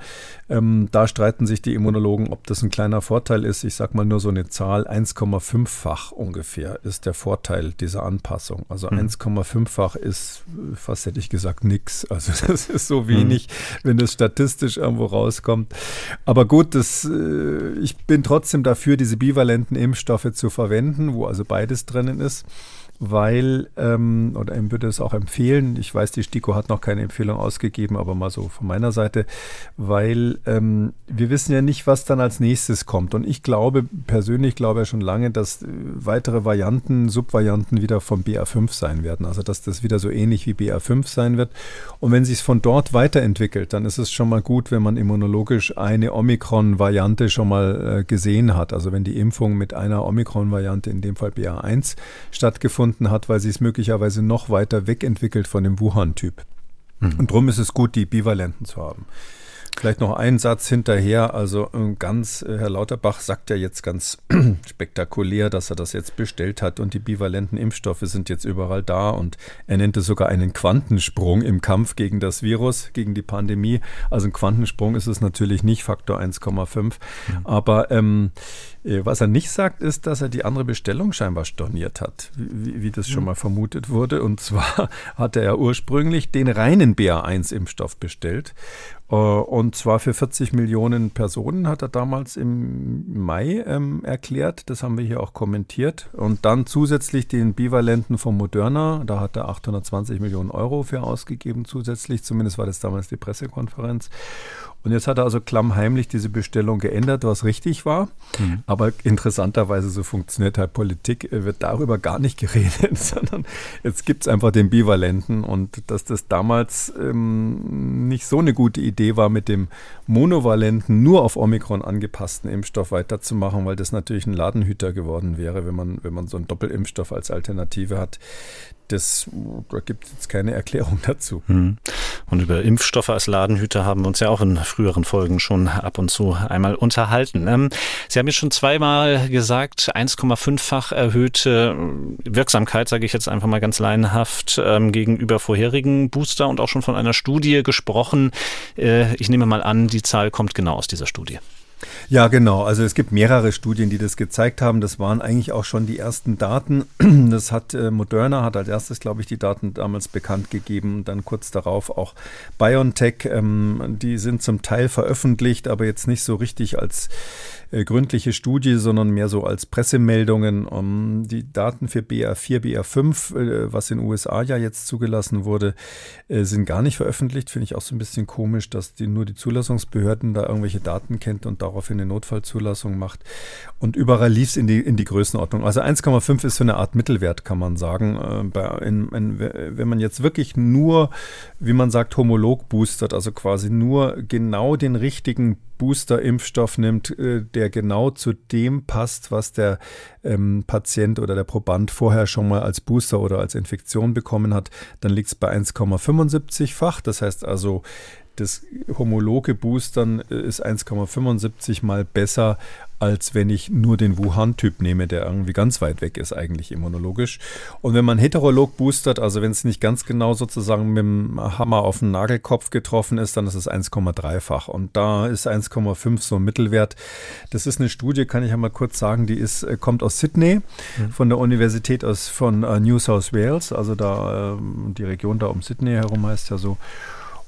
Ähm, da streiten sich die Immunologen, ob das ein kleiner Vorteil ist. Ich sage mal nur so eine Zahl, 1,5-fach ungefähr ist der Vorteil dieser Anpassung. Also mhm. 1,5-fach ist, fast hätte ich gesagt, nichts. Also das ist so wenig, mhm. wenn das statistisch irgendwo rauskommt. Aber gut, das, äh, ich bin trotzdem dafür, diese bivalenten Impfstoffe zu verwenden, wo also beides drinnen ist weil, ähm, oder ihm würde es auch empfehlen, ich weiß, die STIKO hat noch keine Empfehlung ausgegeben, aber mal so von meiner Seite, weil ähm, wir wissen ja nicht, was dann als nächstes kommt. Und ich glaube, persönlich glaube ja schon lange, dass äh, weitere Varianten, Subvarianten wieder vom BA5 sein werden. Also dass das wieder so ähnlich wie BA5 sein wird. Und wenn sich es von dort weiterentwickelt, dann ist es schon mal gut, wenn man immunologisch eine Omikron-Variante schon mal äh, gesehen hat. Also wenn die Impfung mit einer Omikron-Variante, in dem Fall BA1, stattgefunden gefunden hat, weil sie es möglicherweise noch weiter wegentwickelt von dem Wuhan-Typ. Mhm. Und darum ist es gut, die Bivalenten zu haben. Vielleicht noch ein Satz hinterher. Also äh, ganz, äh, Herr Lauterbach sagt ja jetzt ganz spektakulär, dass er das jetzt bestellt hat und die bivalenten Impfstoffe sind jetzt überall da und er nennt es sogar einen Quantensprung im Kampf gegen das Virus, gegen die Pandemie. Also ein Quantensprung ist es natürlich nicht, Faktor 1,5. Mhm. Aber ähm, äh, was er nicht sagt, ist, dass er die andere Bestellung scheinbar storniert hat, wie, wie das schon mhm. mal vermutet wurde. Und zwar hatte er ursprünglich den reinen BA1-Impfstoff bestellt und zwar für 40 Millionen Personen hat er damals im Mai ähm, erklärt. Das haben wir hier auch kommentiert. Und dann zusätzlich den Bivalenten von Moderna. Da hat er 820 Millionen Euro für ausgegeben zusätzlich. Zumindest war das damals die Pressekonferenz. Und jetzt hat er also klammheimlich diese Bestellung geändert, was richtig war. Mhm. Aber interessanterweise, so funktioniert halt Politik, äh, wird darüber gar nicht geredet, sondern jetzt gibt es einfach den Bivalenten. Und dass das damals ähm, nicht so eine gute Idee war, mit dem monovalenten, nur auf Omikron angepassten Impfstoff weiterzumachen, weil das natürlich ein Ladenhüter geworden wäre, wenn man, wenn man so einen Doppelimpfstoff als Alternative hat das, da gibt es jetzt keine Erklärung dazu. Hm. Und über Impfstoffe als Ladenhüter haben wir uns ja auch in früheren Folgen schon ab und zu einmal unterhalten. Ähm, Sie haben jetzt schon zweimal gesagt, 1,5-fach erhöhte Wirksamkeit, sage ich jetzt einfach mal ganz laienhaft, ähm, gegenüber vorherigen Booster und auch schon von einer Studie gesprochen. Äh, ich nehme mal an, die Zahl kommt genau aus dieser Studie. Ja, genau. Also es gibt mehrere Studien, die das gezeigt haben. Das waren eigentlich auch schon die ersten Daten. Das hat äh, Moderna hat als erstes, glaube ich, die Daten damals bekannt gegeben. Dann kurz darauf auch BioNTech. Ähm, die sind zum Teil veröffentlicht, aber jetzt nicht so richtig als äh, gründliche Studie, sondern mehr so als Pressemeldungen. Um, die Daten für BA4, BA5, äh, was in den USA ja jetzt zugelassen wurde, äh, sind gar nicht veröffentlicht. Finde ich auch so ein bisschen komisch, dass die, nur die Zulassungsbehörden da irgendwelche Daten kennt und daraufhin eine Notfallzulassung macht. Und überall lief es in die, in die Größenordnung. Also 1,5 ist so eine Art Mittelwert, kann man sagen. Äh, bei, in, in, wenn man jetzt wirklich nur, wie man sagt, homolog boostert, also quasi nur genau den richtigen Booster-Impfstoff nimmt, äh, der genau zu dem passt, was der ähm, Patient oder der Proband vorher schon mal als Booster oder als Infektion bekommen hat, dann liegt es bei 1,75-fach. Das heißt also, das homologe Boostern äh, ist 1,75 mal besser als wenn ich nur den Wuhan-Typ nehme, der irgendwie ganz weit weg ist, eigentlich immunologisch. Und wenn man heterolog boostert, also wenn es nicht ganz genau sozusagen mit dem Hammer auf den Nagelkopf getroffen ist, dann ist es 1,3-fach. Und da ist 1,5 so ein Mittelwert. Das ist eine Studie, kann ich ja mal kurz sagen, die ist, äh, kommt aus Sydney, mhm. von der Universität aus, von uh, New South Wales, also da ähm, die Region da um Sydney herum heißt ja so.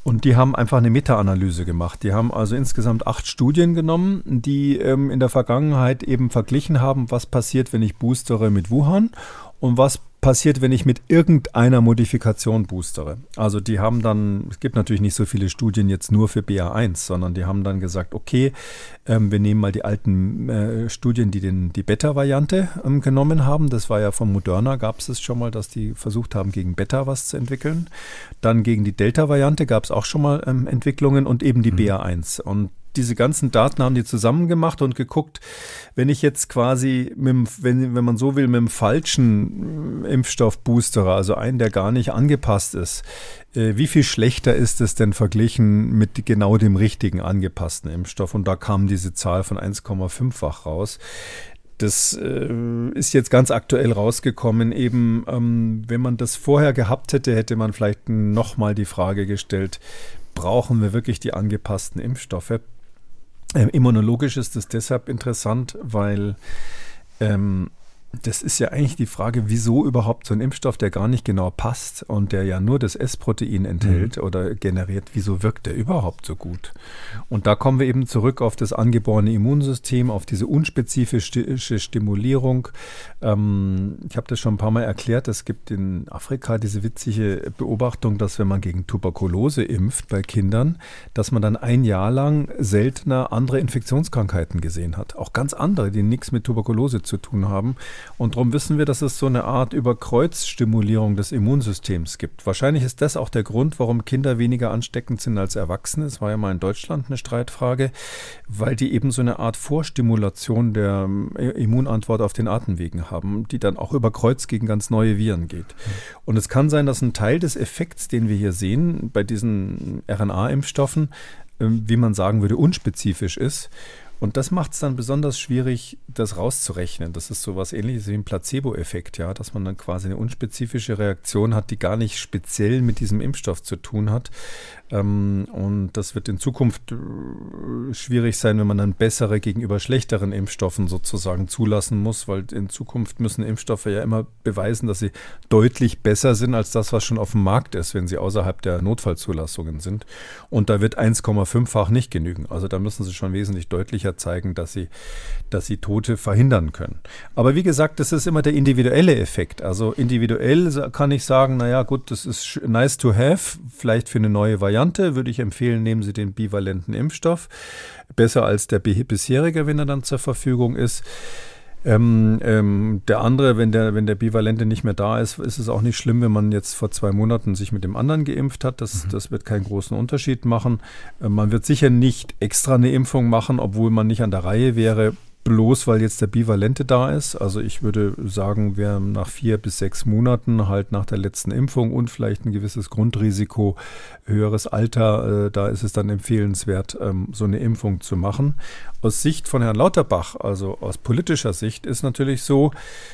Und die haben einfach eine Meta-Analyse gemacht. Die haben also insgesamt acht Studien genommen, die ähm, in der Vergangenheit eben verglichen haben, was passiert, wenn ich boostere mit Wuhan und was passiert, wenn ich mit irgendeiner Modifikation boostere. Also die haben dann, es gibt natürlich nicht so viele Studien jetzt nur für BA1, sondern die haben dann gesagt, okay, ähm, wir nehmen mal die alten äh, Studien, die den, die Beta-Variante ähm, genommen haben. Das war ja von Moderna, gab es es schon mal, dass die versucht haben, gegen Beta was zu entwickeln. Dann gegen die Delta-Variante gab es auch schon mal ähm, Entwicklungen und eben die mhm. BA1. Und diese ganzen Daten haben die zusammen gemacht und geguckt, wenn ich jetzt quasi, mit, wenn, wenn man so will, mit dem falschen äh, Impfstoff boostere, also einen, der gar nicht angepasst ist, äh, wie viel schlechter ist es denn verglichen mit genau dem richtigen angepassten Impfstoff? Und da kam diese Zahl von 1,5-fach raus. Das äh, ist jetzt ganz aktuell rausgekommen. Eben, ähm, wenn man das vorher gehabt hätte, hätte man vielleicht nochmal die Frage gestellt, brauchen wir wirklich die angepassten Impfstoffe? Ähm, immunologisch ist das deshalb interessant, weil ähm, das ist ja eigentlich die Frage, wieso überhaupt so ein Impfstoff, der gar nicht genau passt und der ja nur das S-Protein enthält mhm. oder generiert, wieso wirkt der überhaupt so gut? Und da kommen wir eben zurück auf das angeborene Immunsystem, auf diese unspezifische Stimulierung. Ähm, ich habe das schon ein paar Mal erklärt, es gibt in Afrika diese witzige Beobachtung, dass wenn man gegen Tuberkulose impft bei Kindern, dass man dann ein Jahr lang seltener andere Infektionskrankheiten gesehen hat. Auch ganz andere, die nichts mit Tuberkulose zu tun haben. Und darum wissen wir, dass es so eine Art Überkreuzstimulierung des Immunsystems gibt. Wahrscheinlich ist das auch der Grund, warum Kinder weniger ansteckend sind als Erwachsene. Es war ja mal in Deutschland eine Streitfrage, weil die eben so eine Art Vorstimulation der ähm, Immunantwort auf den Atemwegen haben, die dann auch über Kreuz gegen ganz neue Viren geht. Und es kann sein, dass ein Teil des Effekts, den wir hier sehen bei diesen RNA-Impfstoffen, ähm, wie man sagen würde, unspezifisch ist. Und das macht es dann besonders schwierig, das rauszurechnen. Das ist so was ähnliches wie ein Placebo-Effekt, ja, dass man dann quasi eine unspezifische Reaktion hat, die gar nicht speziell mit diesem Impfstoff zu tun hat. Ähm, und das wird in Zukunft äh, schwierig sein, wenn man dann bessere gegenüber schlechteren Impfstoffen sozusagen zulassen muss, weil in Zukunft müssen Impfstoffe ja immer beweisen, dass sie deutlich besser sind als das, was schon auf dem Markt ist, wenn sie außerhalb der Notfallzulassungen sind. Und da wird 1,5-fach nicht genügen. Also da müssen sie schon wesentlich deutlicher zeigen, dass sie, dass sie Tote verhindern können. Aber wie gesagt, das ist immer der individuelle Effekt. Also individuell kann ich sagen, naja, gut, das ist nice to have, vielleicht für eine neue Variante würde ich empfehlen, nehmen Sie den bivalenten Impfstoff. Besser als der bisherige, wenn er dann zur Verfügung ist. Ähm, ähm, der andere, wenn der, wenn der Bivalente nicht mehr da ist, ist es auch nicht schlimm, wenn man jetzt vor zwei Monaten sich mit dem anderen geimpft hat. Das, mhm. das wird keinen großen Unterschied machen. Äh, man wird sicher nicht extra eine Impfung machen, obwohl man nicht an der Reihe wäre bloß weil jetzt der Bivalente da ist. Also ich würde sagen, wer nach vier bis sechs Monaten halt nach der letzten Impfung und vielleicht ein gewisses Grundrisiko, höheres Alter, äh, da ist es dann empfehlenswert, ähm, so eine Impfung zu machen. Aus Sicht von Herrn Lauterbach, also aus politischer Sicht, ist natürlich so,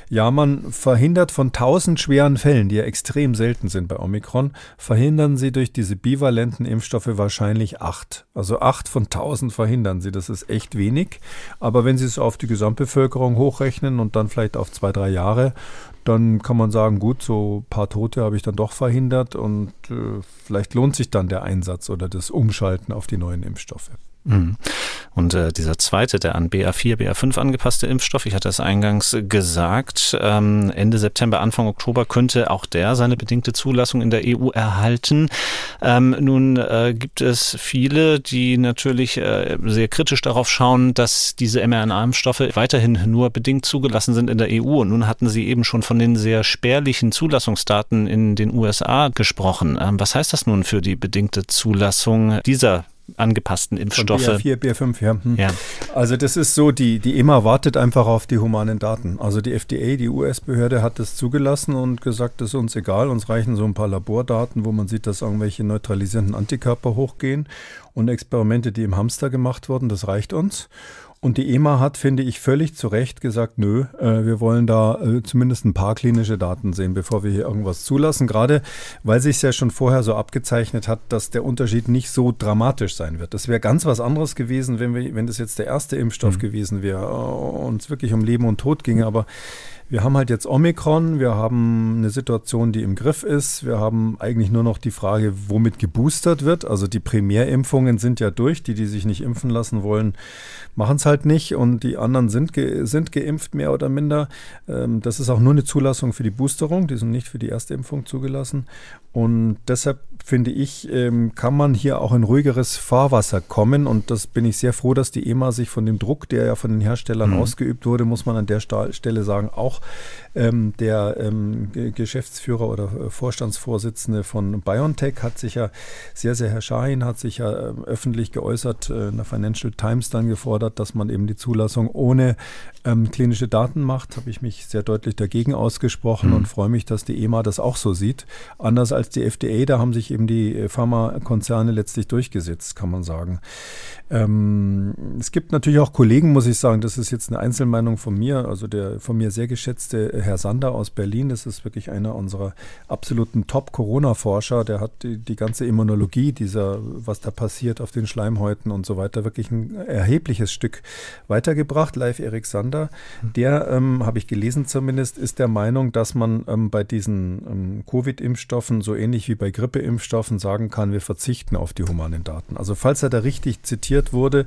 ja, man verhindert von tausend schweren Fällen, die ja extrem selten sind bei Omikron, verhindern sie durch diese bivalenten Impfstoffe wahrscheinlich acht. Also acht von tausend verhindern sie. Das ist echt wenig. Aber wenn Sie es auf die Gesamtbevölkerung hochrechnen und dann vielleicht auf zwei, drei Jahre, dann kann man sagen, gut, so ein paar Tote habe ich dann doch verhindert und äh, vielleicht lohnt sich dann der Einsatz oder das Umschalten auf die neuen Impfstoffe. Mhm. Und äh, dieser zweite, der an BA4, BA5 angepasste Impfstoff, ich hatte es eingangs gesagt, ähm, Ende September, Anfang Oktober könnte auch der seine bedingte Zulassung in der EU erhalten. Ähm, nun äh, gibt es viele, die natürlich äh, sehr kritisch darauf schauen, dass diese mRNA-Impfstoffe weiterhin nur bedingt zugelassen sind in der EU. Und nun hatten Sie eben schon von den sehr spärlichen Zulassungsdaten in den USA gesprochen. Ähm, was heißt das nun für die bedingte Zulassung dieser angepassten Impfstoffe. Von BA4, BA5, ja. Hm. ja. Also das ist so, die, die EMA wartet einfach auf die humanen Daten. Also die FDA, die US-Behörde, hat das zugelassen und gesagt, das ist uns egal, uns reichen so ein paar Labordaten, wo man sieht, dass irgendwelche neutralisierenden Antikörper hochgehen und Experimente, die im Hamster gemacht wurden, das reicht uns. Und die EMA hat, finde ich, völlig zu Recht gesagt, nö, äh, wir wollen da äh, zumindest ein paar klinische Daten sehen, bevor wir hier irgendwas zulassen. Gerade weil sich ja schon vorher so abgezeichnet hat, dass der Unterschied nicht so dramatisch sein wird. Das wäre ganz was anderes gewesen, wenn wir, wenn das jetzt der erste Impfstoff mhm. gewesen wäre äh, und es wirklich um Leben und Tod ginge. Aber wir haben halt jetzt Omikron, wir haben eine Situation, die im Griff ist. Wir haben eigentlich nur noch die Frage, womit geboostert wird. Also die Primärimpfungen sind ja durch. Die, die sich nicht impfen lassen wollen, machen es halt nicht. Und die anderen sind, ge sind geimpft, mehr oder minder. Ähm, das ist auch nur eine Zulassung für die Boosterung. Die sind nicht für die erste Impfung zugelassen. Und deshalb finde ich, ähm, kann man hier auch in ruhigeres Fahrwasser kommen. Und das bin ich sehr froh, dass die EMA sich von dem Druck, der ja von den Herstellern mhm. ausgeübt wurde, muss man an der Stelle sagen, auch ähm, der ähm, Geschäftsführer oder äh, Vorstandsvorsitzende von BioNTech hat sich ja sehr, sehr, Herr Schahin hat sich ja äh, öffentlich geäußert, äh, in der Financial Times dann gefordert, dass man eben die Zulassung ohne ähm, klinische Daten macht. Habe ich mich sehr deutlich dagegen ausgesprochen mhm. und freue mich, dass die EMA das auch so sieht. Anders als die FDA, da haben sich eben die äh, Pharmakonzerne letztlich durchgesetzt, kann man sagen. Ähm, es gibt natürlich auch Kollegen, muss ich sagen, das ist jetzt eine Einzelmeinung von mir, also der von mir sehr geschätzte Herr Sander aus Berlin, das ist wirklich einer unserer absoluten Top-Corona-Forscher, der hat die, die, ganze Immunologie dieser, was da passiert auf den Schleimhäuten und so weiter, wirklich ein erhebliches Stück weitergebracht. Live Erik Sander, der, ähm, habe ich gelesen zumindest, ist der Meinung, dass man ähm, bei diesen ähm, Covid-Impfstoffen so ähnlich wie bei Grippeimpfstoffen sagen kann, wir verzichten auf die humanen Daten. Also falls er da richtig zitiert wurde,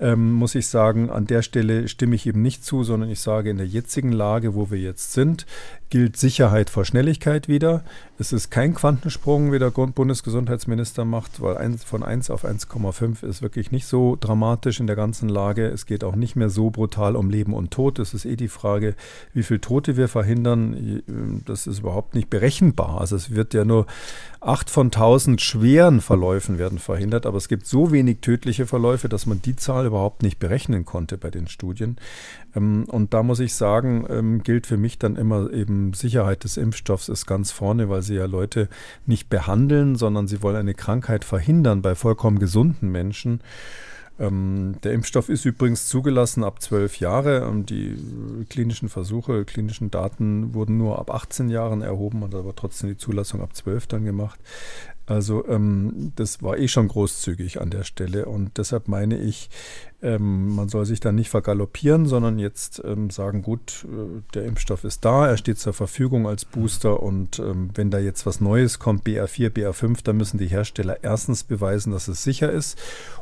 ähm, muss ich sagen, an der Stelle stimme ich eben nicht zu, sondern ich sage, in der jetzigen Lage, wo wir jetzt sind, gilt Sicherheit vor Schnelligkeit wieder. Es ist kein Quantensprung, wie der Bundesgesundheitsminister macht, weil von 1 auf 1,5 ist wirklich nicht so dramatisch in der ganzen Lage. Es geht auch nicht mehr so brutal um Leben und Tod. Es ist eh die Frage, wie viele Tote wir verhindern. Das ist überhaupt nicht berechenbar. Also es wird ja nur acht von tausend schweren Verläufen werden verhindert, aber es gibt so wenig tödliche Verläufe, dass man die Zahl überhaupt nicht berechnen konnte bei den Studien. Ähm, und da muss ich sagen, ähm, gilt für mich dann immer eben Sicherheit des Impfstoffs ist ganz vorne, weil sie ja Leute nicht behandeln, sondern sie wollen eine Krankheit verhindern bei vollkommen gesunden Menschen. Ähm, der Impfstoff ist übrigens zugelassen ab zwölf Jahre. die klinischen Versuche, klinischen Daten wurden nur ab 18 Jahren erhoben und aber trotzdem die Zulassung ab zwölf dann gemacht. Also ähm, das war eh schon großzügig an der Stelle und deshalb meine ich, ähm, man soll sich da nicht vergaloppieren, sondern jetzt ähm, sagen, gut, äh, der Impfstoff ist da, er steht zur Verfügung als Booster und ähm, wenn da jetzt was Neues kommt, BA4, BA5, dann müssen die Hersteller erstens beweisen, dass es sicher ist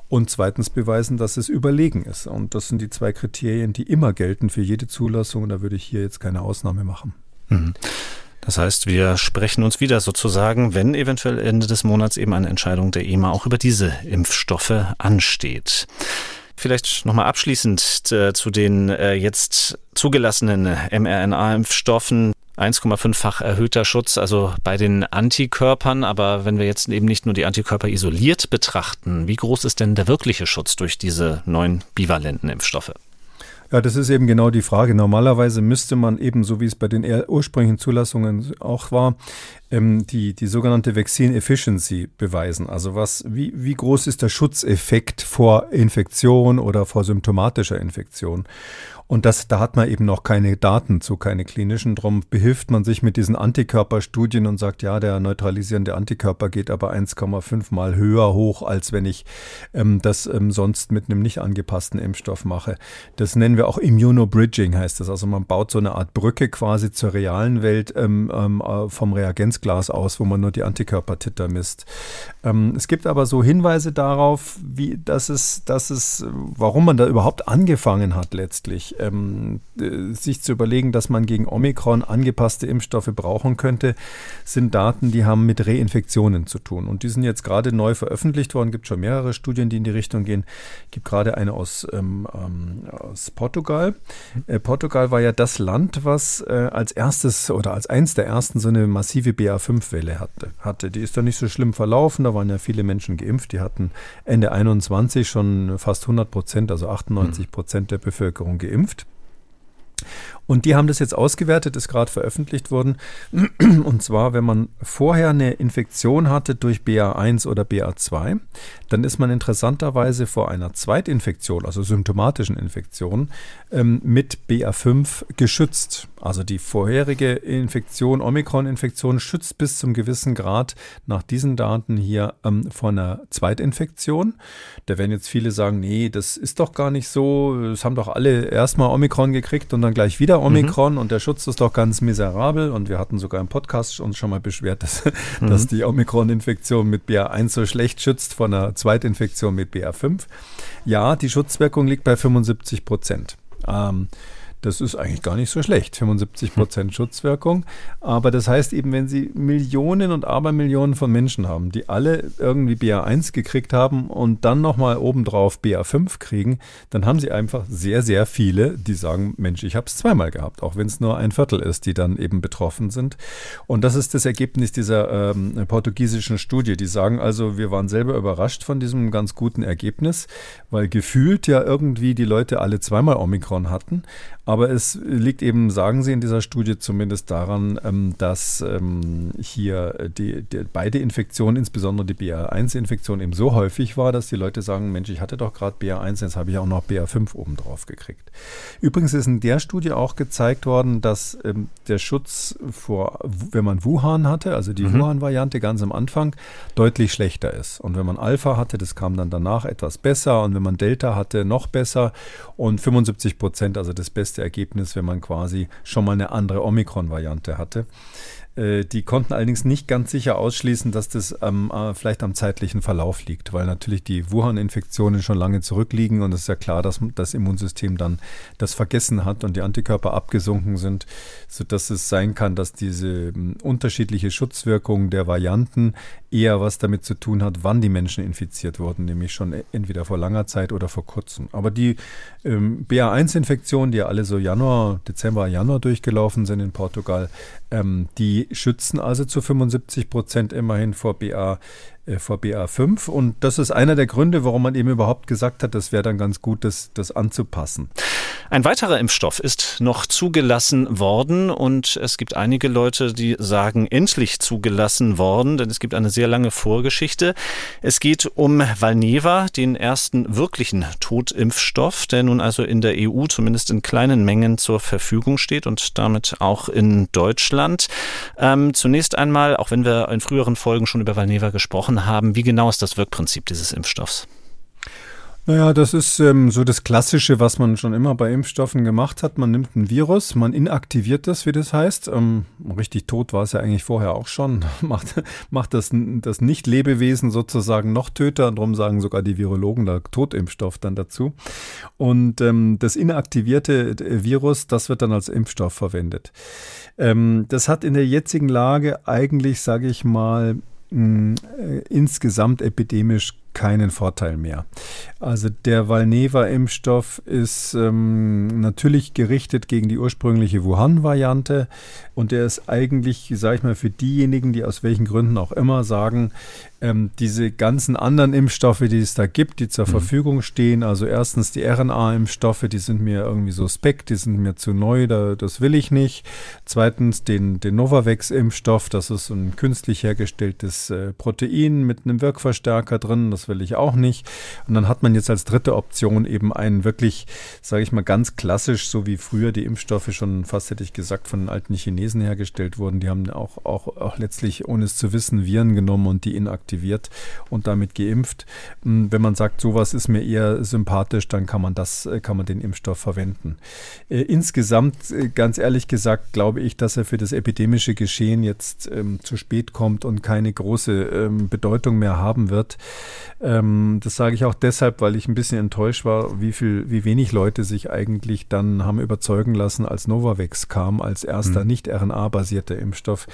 und zweitens beweisen, dass es überlegen ist. Und das sind die zwei Kriterien, die immer gelten für jede Zulassung und da würde ich hier jetzt keine Ausnahme machen. Mhm. Das heißt, wir sprechen uns wieder sozusagen, wenn eventuell Ende des Monats eben eine Entscheidung der EMA auch über diese Impfstoffe ansteht. Vielleicht nochmal abschließend äh, zu den äh, jetzt zugelassenen mRNA-Impfstoffen. 1,5-fach erhöhter Schutz, also bei den Antikörpern. Aber wenn wir jetzt eben nicht nur die Antikörper isoliert betrachten, wie groß ist denn der wirkliche Schutz durch diese neuen bivalenten Impfstoffe? Ja, das ist eben genau die Frage. Normalerweise müsste man eben, so wie es bei den ursprünglichen Zulassungen auch war, ähm, die, die sogenannte Vaccine Efficiency beweisen. Also was, wie, wie groß ist der Schutzeffekt vor Infektion oder vor symptomatischer Infektion? Und das, da hat man eben noch keine Daten zu, keine klinischen. Drum behilft man sich mit diesen Antikörperstudien und sagt, ja, der neutralisierende Antikörper geht aber 1,5 mal höher hoch, als wenn ich ähm, das ähm, sonst mit einem nicht angepassten Impfstoff mache. Das nennen wir auch Immunobridging, heißt das. Also man baut so eine Art Brücke quasi zur realen Welt ähm, ähm äh, vom Reagenzglas aus, wo man nur die Antikörpertitter misst. Ähm, es gibt aber so Hinweise darauf, wie, dass es, dass es, warum man da überhaupt angefangen hat letztlich ähm, äh, sich zu überlegen, dass man gegen Omikron angepasste Impfstoffe brauchen könnte, sind Daten, die haben mit Reinfektionen zu tun. Und die sind jetzt gerade neu veröffentlicht worden. Es gibt schon mehrere Studien, die in die Richtung gehen. Es gibt gerade eine aus, ähm, ähm, aus Portugal. Äh, Portugal war ja das Land, was äh, als erstes oder als eins der ersten so eine massive BA5-Welle hatte. hatte. Die ist dann nicht so schlimm verlaufen. Da waren ja viele Menschen geimpft. Die hatten Ende 21 schon fast 100 Prozent, also 98 Prozent der Bevölkerung geimpft geimpft. Und die haben das jetzt ausgewertet, ist gerade veröffentlicht worden. Und zwar, wenn man vorher eine Infektion hatte durch BA1 oder BA2, dann ist man interessanterweise vor einer Zweitinfektion, also symptomatischen Infektion, ähm, mit BA5 geschützt. Also die vorherige Infektion, Omikron-Infektion, schützt bis zum gewissen Grad nach diesen Daten hier ähm, vor einer Zweitinfektion. Da werden jetzt viele sagen, nee, das ist doch gar nicht so. Es haben doch alle erstmal Omikron gekriegt und dann gleich wieder Omikron mhm. und der Schutz ist doch ganz miserabel. Und wir hatten sogar im Podcast uns schon mal beschwert, dass, mhm. dass die Omikron-Infektion mit BA1 so schlecht schützt vor einer Zweitinfektion mit BA5. Ja, die Schutzwirkung liegt bei 75 Prozent. Ähm, das ist eigentlich gar nicht so schlecht, 75 Prozent Schutzwirkung. Aber das heißt eben, wenn Sie Millionen und Abermillionen von Menschen haben, die alle irgendwie BA1 gekriegt haben und dann nochmal obendrauf BA5 kriegen, dann haben Sie einfach sehr, sehr viele, die sagen, Mensch, ich habe es zweimal gehabt, auch wenn es nur ein Viertel ist, die dann eben betroffen sind. Und das ist das Ergebnis dieser ähm, portugiesischen Studie. Die sagen also, wir waren selber überrascht von diesem ganz guten Ergebnis, weil gefühlt ja irgendwie die Leute alle zweimal Omikron hatten. Aber es liegt eben, sagen Sie in dieser Studie zumindest daran, ähm, dass ähm, hier die, die, beide Infektionen, insbesondere die BA1-Infektion, eben so häufig war, dass die Leute sagen, Mensch, ich hatte doch gerade BA1, jetzt habe ich auch noch BA5 obendrauf gekriegt. Übrigens ist in der Studie auch gezeigt worden, dass ähm, der Schutz vor, wenn man Wuhan hatte, also die mhm. Wuhan-Variante ganz am Anfang, deutlich schlechter ist. Und wenn man Alpha hatte, das kam dann danach etwas besser. Und wenn man Delta hatte, noch besser. Und 75 Prozent, also das beste beste Ergebnis, wenn man quasi schon mal eine andere Omikron-Variante hatte. Äh, die konnten allerdings nicht ganz sicher ausschließen, dass das ähm, äh, vielleicht am zeitlichen Verlauf liegt, weil natürlich die Wuhan-Infektionen schon lange zurückliegen und es ist ja klar, dass das Immunsystem dann das vergessen hat und die Antikörper abgesunken sind, sodass es sein kann, dass diese unterschiedliche Schutzwirkung der Varianten eher was damit zu tun hat, wann die Menschen infiziert wurden, nämlich schon entweder vor langer Zeit oder vor kurzem. Aber die ähm, BA1-Infektionen, die ja alle so Januar, Dezember, Januar durchgelaufen sind in Portugal, ähm, die schützen also zu 75 Prozent immerhin vor BA äh, vor BA5. Und das ist einer der Gründe, warum man eben überhaupt gesagt hat, das wäre dann ganz gut, das, das anzupassen. Ein weiterer Impfstoff ist noch zugelassen worden und es gibt einige Leute, die sagen, endlich zugelassen worden, denn es gibt eine sehr lange Vorgeschichte. Es geht um Valneva, den ersten wirklichen Totimpfstoff, der nun also in der EU zumindest in kleinen Mengen zur Verfügung steht und damit auch in Deutschland. Ähm, zunächst einmal, auch wenn wir in früheren Folgen schon über Valneva gesprochen haben. Wie genau ist das Wirkprinzip dieses Impfstoffs? Naja, das ist ähm, so das Klassische, was man schon immer bei Impfstoffen gemacht hat. Man nimmt ein Virus, man inaktiviert das, wie das heißt. Ähm, richtig tot war es ja eigentlich vorher auch schon. macht, macht das, das Nicht-Lebewesen sozusagen noch töter. Und darum sagen sogar die Virologen da Totimpfstoff dann dazu. Und ähm, das inaktivierte äh, Virus, das wird dann als Impfstoff verwendet. Ähm, das hat in der jetzigen Lage eigentlich, sage ich mal, mh, äh, insgesamt epidemisch keinen Vorteil mehr. Also der Valneva-Impfstoff ist ähm, natürlich gerichtet gegen die ursprüngliche Wuhan-Variante und der ist eigentlich, sage ich mal, für diejenigen, die aus welchen Gründen auch immer sagen, ähm, diese ganzen anderen Impfstoffe, die es da gibt, die zur mhm. Verfügung stehen, also erstens die RNA-Impfstoffe, die sind mir irgendwie suspekt, die sind mir zu neu, da, das will ich nicht. Zweitens den, den Novavax-Impfstoff, das ist ein künstlich hergestelltes äh, Protein mit einem Wirkverstärker drin, das will ich auch nicht. Und dann hat man jetzt als dritte Option eben einen wirklich, sage ich mal, ganz klassisch, so wie früher die Impfstoffe schon fast hätte ich gesagt von den alten Chinesen hergestellt wurden. Die haben auch, auch, auch letztlich, ohne es zu wissen, Viren genommen und die inaktiviert und damit geimpft. Hm, wenn man sagt, sowas ist mir eher sympathisch, dann kann man das, äh, kann man den Impfstoff verwenden. Äh, insgesamt, äh, ganz ehrlich gesagt, glaube ich, dass er für das epidemische Geschehen jetzt ähm, zu spät kommt und keine große ähm, Bedeutung mehr haben wird. Ähm, das sage ich auch deshalb, weil ich ein bisschen enttäuscht war, wie viel, wie wenig Leute sich eigentlich dann haben überzeugen lassen, als Novavax kam, als erster mhm. nicht RNA-basierter Impfstoff,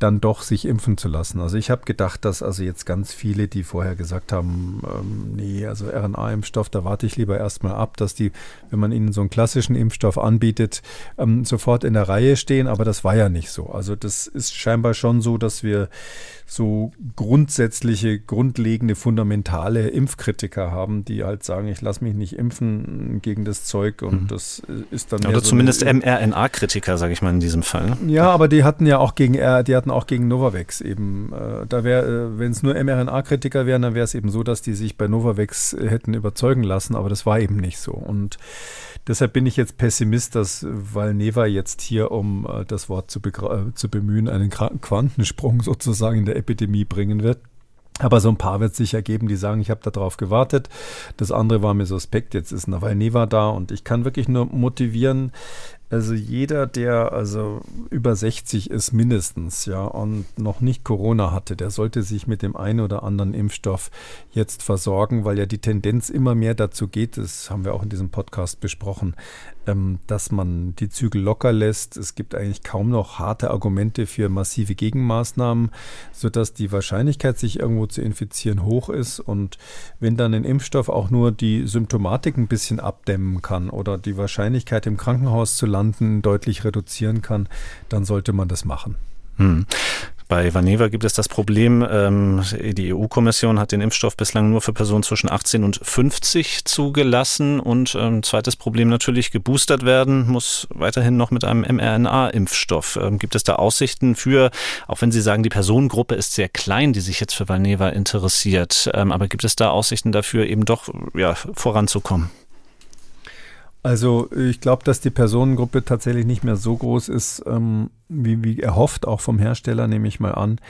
dann doch sich impfen zu lassen. Also ich habe gedacht, dass also jetzt ganz viele, die vorher gesagt haben, ähm, nee, also RNA-Impfstoff, da warte ich lieber erstmal ab, dass die, wenn man ihnen so einen klassischen Impfstoff anbietet, ähm, sofort in der Reihe stehen. Aber das war ja nicht so. Also das ist scheinbar schon so, dass wir so grundsätzliche, grundlegende, fundamentale Impfkritiker haben, die halt sagen, ich lasse mich nicht impfen gegen das Zeug und mhm. das ist dann. Oder so zumindest mRNA-Kritiker, sage ich mal in diesem Fall. Ja, aber die hatten ja auch gegen, die hatten auch gegen Novavax eben. Äh, da wäre, äh, wenn es nur mRNA-Kritiker wären, dann wäre es eben so, dass die sich bei Novavax hätten überzeugen lassen, aber das war eben nicht so. Und Deshalb bin ich jetzt Pessimist, dass Valneva jetzt hier, um äh, das Wort zu, äh, zu bemühen, einen Quantensprung sozusagen in der Epidemie bringen wird. Aber so ein paar wird es sicher geben, die sagen, ich habe darauf gewartet. Das andere war mir suspekt, jetzt ist Nawalneva da und ich kann wirklich nur motivieren, also jeder, der also über 60 ist mindestens, ja, und noch nicht Corona hatte, der sollte sich mit dem einen oder anderen Impfstoff jetzt versorgen, weil ja die Tendenz immer mehr dazu geht, das haben wir auch in diesem Podcast besprochen, dass man die Zügel locker lässt. Es gibt eigentlich kaum noch harte Argumente für massive Gegenmaßnahmen, sodass die Wahrscheinlichkeit, sich irgendwo zu infizieren, hoch ist. Und wenn dann ein Impfstoff auch nur die Symptomatik ein bisschen abdämmen kann oder die Wahrscheinlichkeit im Krankenhaus zu landen deutlich reduzieren kann, dann sollte man das machen. Hm. Bei Vaneva gibt es das Problem, ähm, die EU-Kommission hat den Impfstoff bislang nur für Personen zwischen 18 und 50 zugelassen. Und ähm, zweites Problem natürlich, geboostert werden muss weiterhin noch mit einem mRNA-Impfstoff. Ähm, gibt es da Aussichten für, auch wenn Sie sagen, die Personengruppe ist sehr klein, die sich jetzt für Valneva interessiert, ähm, aber gibt es da Aussichten dafür, eben doch ja, voranzukommen? Also ich glaube, dass die Personengruppe tatsächlich nicht mehr so groß ist, ähm, wie, wie erhofft, auch vom Hersteller, nehme ich mal an.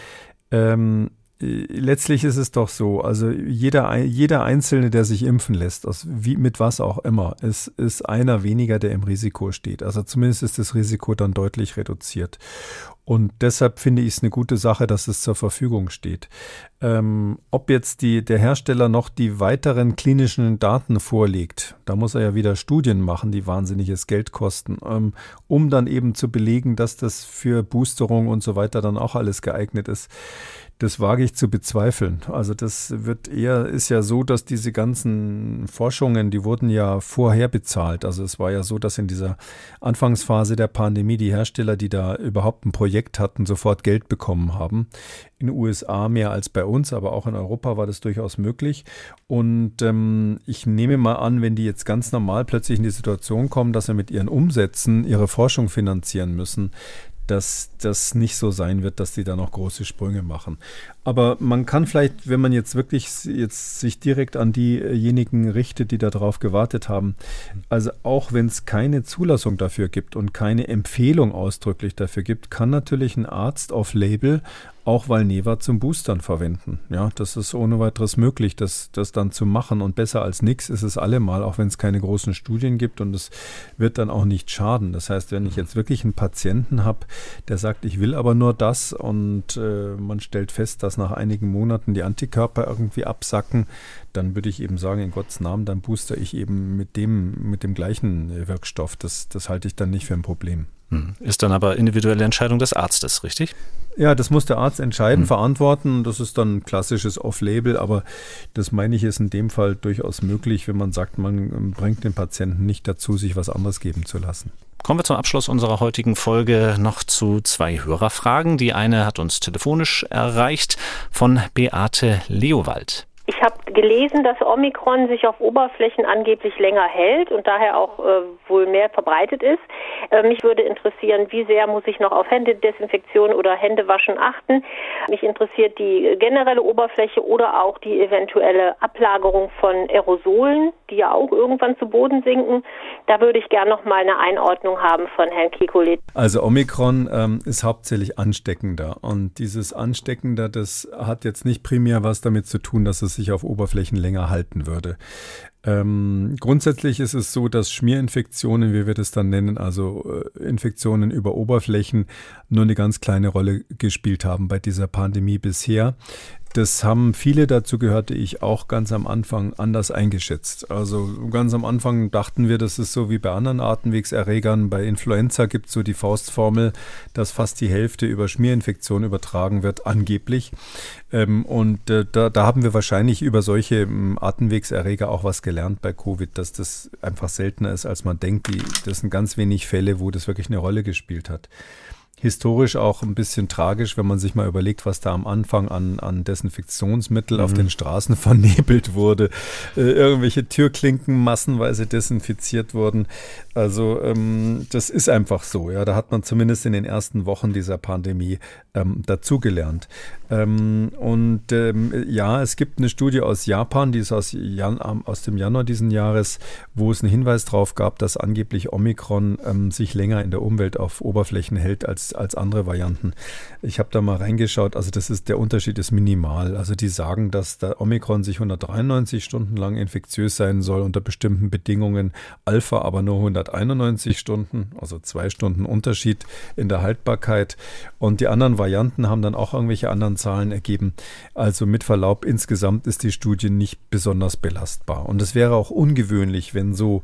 Ähm, letztlich ist es doch so, also jeder, jeder Einzelne, der sich impfen lässt, aus wie, mit was auch immer, ist, ist einer weniger, der im Risiko steht. Also zumindest ist das Risiko dann deutlich reduziert. Und deshalb finde ich es eine gute Sache, dass es zur Verfügung steht. Ähm, ob jetzt die, der Hersteller noch die weiteren klinischen Daten vorlegt, da muss er ja wieder Studien machen, die wahnsinniges Geld kosten, ähm, um dann eben zu belegen, dass das für Boosterung und so weiter dann auch alles geeignet ist. Das wage ich zu bezweifeln. Also das wird eher, ist ja so, dass diese ganzen Forschungen, die wurden ja vorher bezahlt. Also es war ja so, dass in dieser Anfangsphase der Pandemie die Hersteller, die da überhaupt ein Projekt hatten, sofort Geld bekommen haben. In den USA mehr als bei uns, aber auch in Europa war das durchaus möglich. Und ähm, ich nehme mal an, wenn die jetzt ganz normal plötzlich in die Situation kommen, dass sie mit ihren Umsätzen ihre Forschung finanzieren müssen, dass das nicht so sein wird, dass die da noch große Sprünge machen. Aber man kann vielleicht, wenn man jetzt wirklich jetzt sich direkt an diejenigen richtet, die darauf gewartet haben, also auch wenn es keine Zulassung dafür gibt und keine Empfehlung ausdrücklich dafür gibt, kann natürlich ein Arzt auf Label auch Valneva zum Boostern verwenden. Ja, das ist ohne weiteres möglich, das, das dann zu machen. Und besser als nichts ist es allemal, auch wenn es keine großen Studien gibt und es wird dann auch nicht schaden. Das heißt, wenn ich jetzt wirklich einen Patienten habe, der sagt, ich will aber nur das und äh, man stellt fest, dass nach einigen Monaten die Antikörper irgendwie absacken, dann würde ich eben sagen, in Gottes Namen, dann booster ich eben mit dem, mit dem gleichen Wirkstoff. Das, das halte ich dann nicht für ein Problem. Hm. Ist dann aber individuelle Entscheidung des Arztes, richtig? Ja, das muss der Arzt entscheiden, mhm. verantworten. Das ist dann ein klassisches Off-Label, aber das meine ich ist in dem Fall durchaus möglich, wenn man sagt, man bringt den Patienten nicht dazu, sich was anderes geben zu lassen. Kommen wir zum Abschluss unserer heutigen Folge noch zu zwei Hörerfragen. Die eine hat uns telefonisch erreicht von Beate Leowald. Ich habe gelesen, dass Omikron sich auf Oberflächen angeblich länger hält und daher auch äh, wohl mehr verbreitet ist. Äh, mich würde interessieren, wie sehr muss ich noch auf Händedesinfektion oder Händewaschen achten. Mich interessiert die generelle Oberfläche oder auch die eventuelle Ablagerung von Aerosolen, die ja auch irgendwann zu Boden sinken. Da würde ich gerne noch mal eine Einordnung haben von Herrn Kikolit. Also Omikron ähm, ist hauptsächlich ansteckender und dieses Ansteckender, das hat jetzt nicht primär was damit zu tun, dass es es sich auf Oberflächen länger halten würde. Ähm, grundsätzlich ist es so, dass Schmierinfektionen, wie wir das dann nennen, also äh, Infektionen über Oberflächen, nur eine ganz kleine Rolle gespielt haben bei dieser Pandemie bisher. Das haben viele, dazu gehörte ich auch ganz am Anfang anders eingeschätzt. Also ganz am Anfang dachten wir, das ist so wie bei anderen Atemwegserregern. Bei Influenza gibt es so die Faustformel, dass fast die Hälfte über Schmierinfektion übertragen wird, angeblich. Ähm, und äh, da, da, haben wir wahrscheinlich über solche ähm, Atemwegserreger auch was gelernt bei Covid, dass das einfach seltener ist, als man denkt. Das sind ganz wenig Fälle, wo das wirklich eine Rolle gespielt hat historisch auch ein bisschen tragisch, wenn man sich mal überlegt, was da am Anfang an, an Desinfektionsmittel mhm. auf den Straßen vernebelt wurde. Äh, irgendwelche Türklinken massenweise desinfiziert wurden. Also ähm, das ist einfach so. Ja, da hat man zumindest in den ersten Wochen dieser Pandemie ähm, dazugelernt. Ähm, und ähm, ja, es gibt eine Studie aus Japan, die ist aus, Jan, aus dem Januar diesen Jahres, wo es einen Hinweis darauf gab, dass angeblich Omikron ähm, sich länger in der Umwelt auf Oberflächen hält als als, andere Varianten. Ich habe da mal reingeschaut, also das ist, der Unterschied ist minimal. Also die sagen, dass der Omikron sich 193 Stunden lang infektiös sein soll unter bestimmten Bedingungen, Alpha aber nur 191 Stunden, also zwei Stunden Unterschied in der Haltbarkeit. Und die anderen Varianten haben dann auch irgendwelche anderen Zahlen ergeben. Also mit Verlaub, insgesamt ist die Studie nicht besonders belastbar. Und es wäre auch ungewöhnlich, wenn so,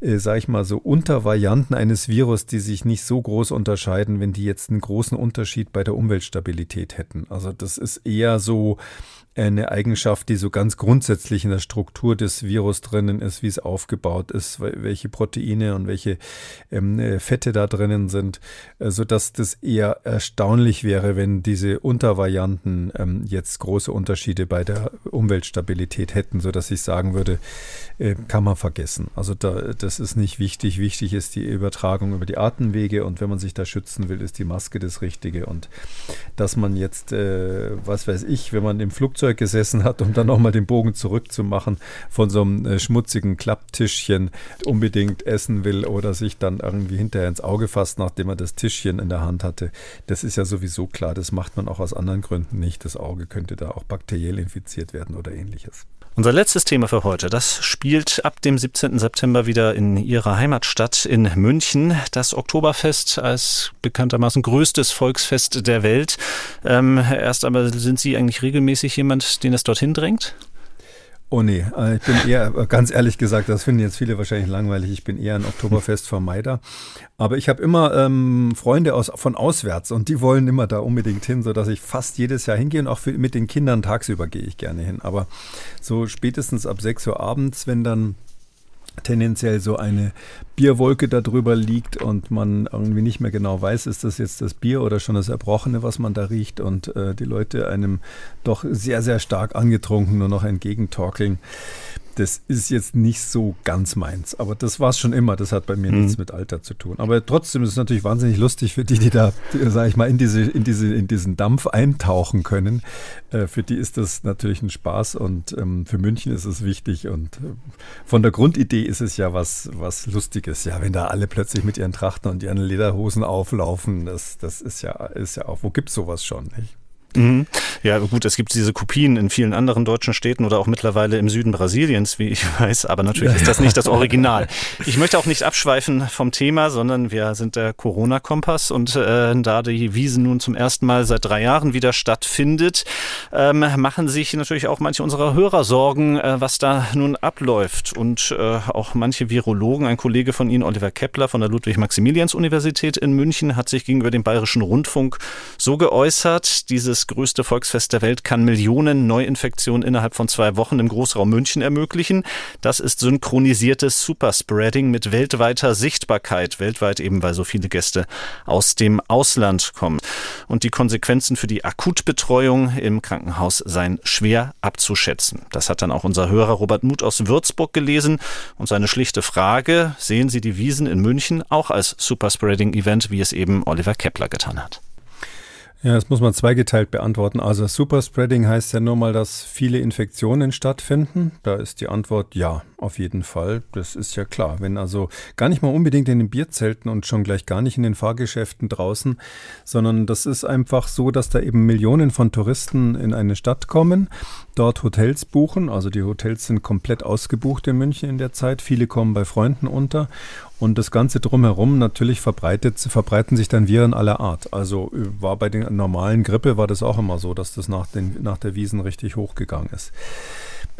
äh, sag ich mal, so Untervarianten eines Virus, die sich nicht so groß unterscheiden, wenn die jetzt einen großen Unterschied bei der Umweltstabilität hätten. Also das ist eher so, eine Eigenschaft, die so ganz grundsätzlich in der Struktur des Virus drinnen ist, wie es aufgebaut ist, welche Proteine und welche ähm, äh, Fette da drinnen sind, äh, sodass das eher erstaunlich wäre, wenn diese Untervarianten ähm, jetzt große Unterschiede bei der Umweltstabilität hätten, sodass ich sagen würde, äh, kann man vergessen. Also da, das ist nicht wichtig. Wichtig ist die Übertragung über die Atemwege und wenn man sich da schützen will, ist die Maske das Richtige und dass man jetzt, äh, was weiß ich, wenn man im Flugzeug gesessen hat, um dann nochmal den Bogen zurückzumachen, von so einem äh, schmutzigen Klapptischchen unbedingt essen will oder sich dann irgendwie hinterher ins Auge fasst, nachdem er das Tischchen in der Hand hatte. Das ist ja sowieso klar. Das macht man auch aus anderen Gründen nicht. Das Auge könnte da auch bakteriell infiziert werden oder ähnliches. Unser letztes Thema für heute, das spielt ab dem 17. September wieder in Ihrer Heimatstadt in München. Das Oktoberfest als bekanntermaßen größtes Volksfest der Welt. Ähm, erst aber sind Sie eigentlich regelmäßig jemand, den es dorthin drängt? Oh nee, äh, ich bin eher, ganz ehrlich gesagt, das finden jetzt viele wahrscheinlich langweilig, ich bin eher ein Oktoberfestvermeider. Aber ich habe immer ähm, Freunde aus, von auswärts und die wollen immer da unbedingt hin, sodass ich fast jedes Jahr hingehe und auch für, mit den Kindern tagsüber gehe ich gerne hin. Aber so spätestens ab 6 Uhr abends, wenn dann tendenziell so eine Bierwolke darüber liegt und man irgendwie nicht mehr genau weiß, ist das jetzt das Bier oder schon das Erbrochene, was man da riecht und äh, die Leute einem doch sehr, sehr stark angetrunken nur noch entgegentorkeln das ist jetzt nicht so ganz meins. Aber das war es schon immer. Das hat bei mir mhm. nichts mit Alter zu tun. Aber trotzdem ist es natürlich wahnsinnig lustig für die, die da, sage ich mal, in, diese, in, diese, in diesen Dampf eintauchen können. Äh, für die ist das natürlich ein Spaß und ähm, für München ist es wichtig. Und äh, von der Grundidee ist es ja was, was Lustiges. Ja, wenn da alle plötzlich mit ihren Trachten und ihren Lederhosen auflaufen, das, das ist ja, ist ja auch, wo gibt es sowas schon? Nicht? Mhm. Ja, gut, es gibt diese Kopien in vielen anderen deutschen Städten oder auch mittlerweile im Süden Brasiliens, wie ich weiß, aber natürlich ist das nicht das Original. Ich möchte auch nicht abschweifen vom Thema, sondern wir sind der Corona-Kompass und äh, da die Wiesen nun zum ersten Mal seit drei Jahren wieder stattfindet, ähm, machen sich natürlich auch manche unserer Hörer Sorgen, äh, was da nun abläuft. Und äh, auch manche Virologen, ein Kollege von Ihnen, Oliver Kepler von der Ludwig-Maximilians-Universität in München, hat sich gegenüber dem Bayerischen Rundfunk so geäußert, dieses das größte Volksfest der Welt kann Millionen Neuinfektionen innerhalb von zwei Wochen im Großraum München ermöglichen. Das ist synchronisiertes Superspreading mit weltweiter Sichtbarkeit. Weltweit eben, weil so viele Gäste aus dem Ausland kommen. Und die Konsequenzen für die Akutbetreuung im Krankenhaus seien schwer abzuschätzen. Das hat dann auch unser Hörer Robert Muth aus Würzburg gelesen. Und seine schlichte Frage, sehen Sie die Wiesen in München auch als Superspreading-Event, wie es eben Oliver Kepler getan hat? Ja, das muss man zweigeteilt beantworten. Also Superspreading heißt ja nur mal, dass viele Infektionen stattfinden. Da ist die Antwort ja, auf jeden Fall. Das ist ja klar. Wenn also gar nicht mal unbedingt in den Bierzelten und schon gleich gar nicht in den Fahrgeschäften draußen, sondern das ist einfach so, dass da eben Millionen von Touristen in eine Stadt kommen, dort Hotels buchen. Also die Hotels sind komplett ausgebucht in München in der Zeit. Viele kommen bei Freunden unter und das Ganze drumherum natürlich verbreitet, verbreiten sich dann Viren aller Art. Also äh, war bei den normalen Grippe war das auch immer so, dass das nach, den, nach der Wiesen richtig hochgegangen ist.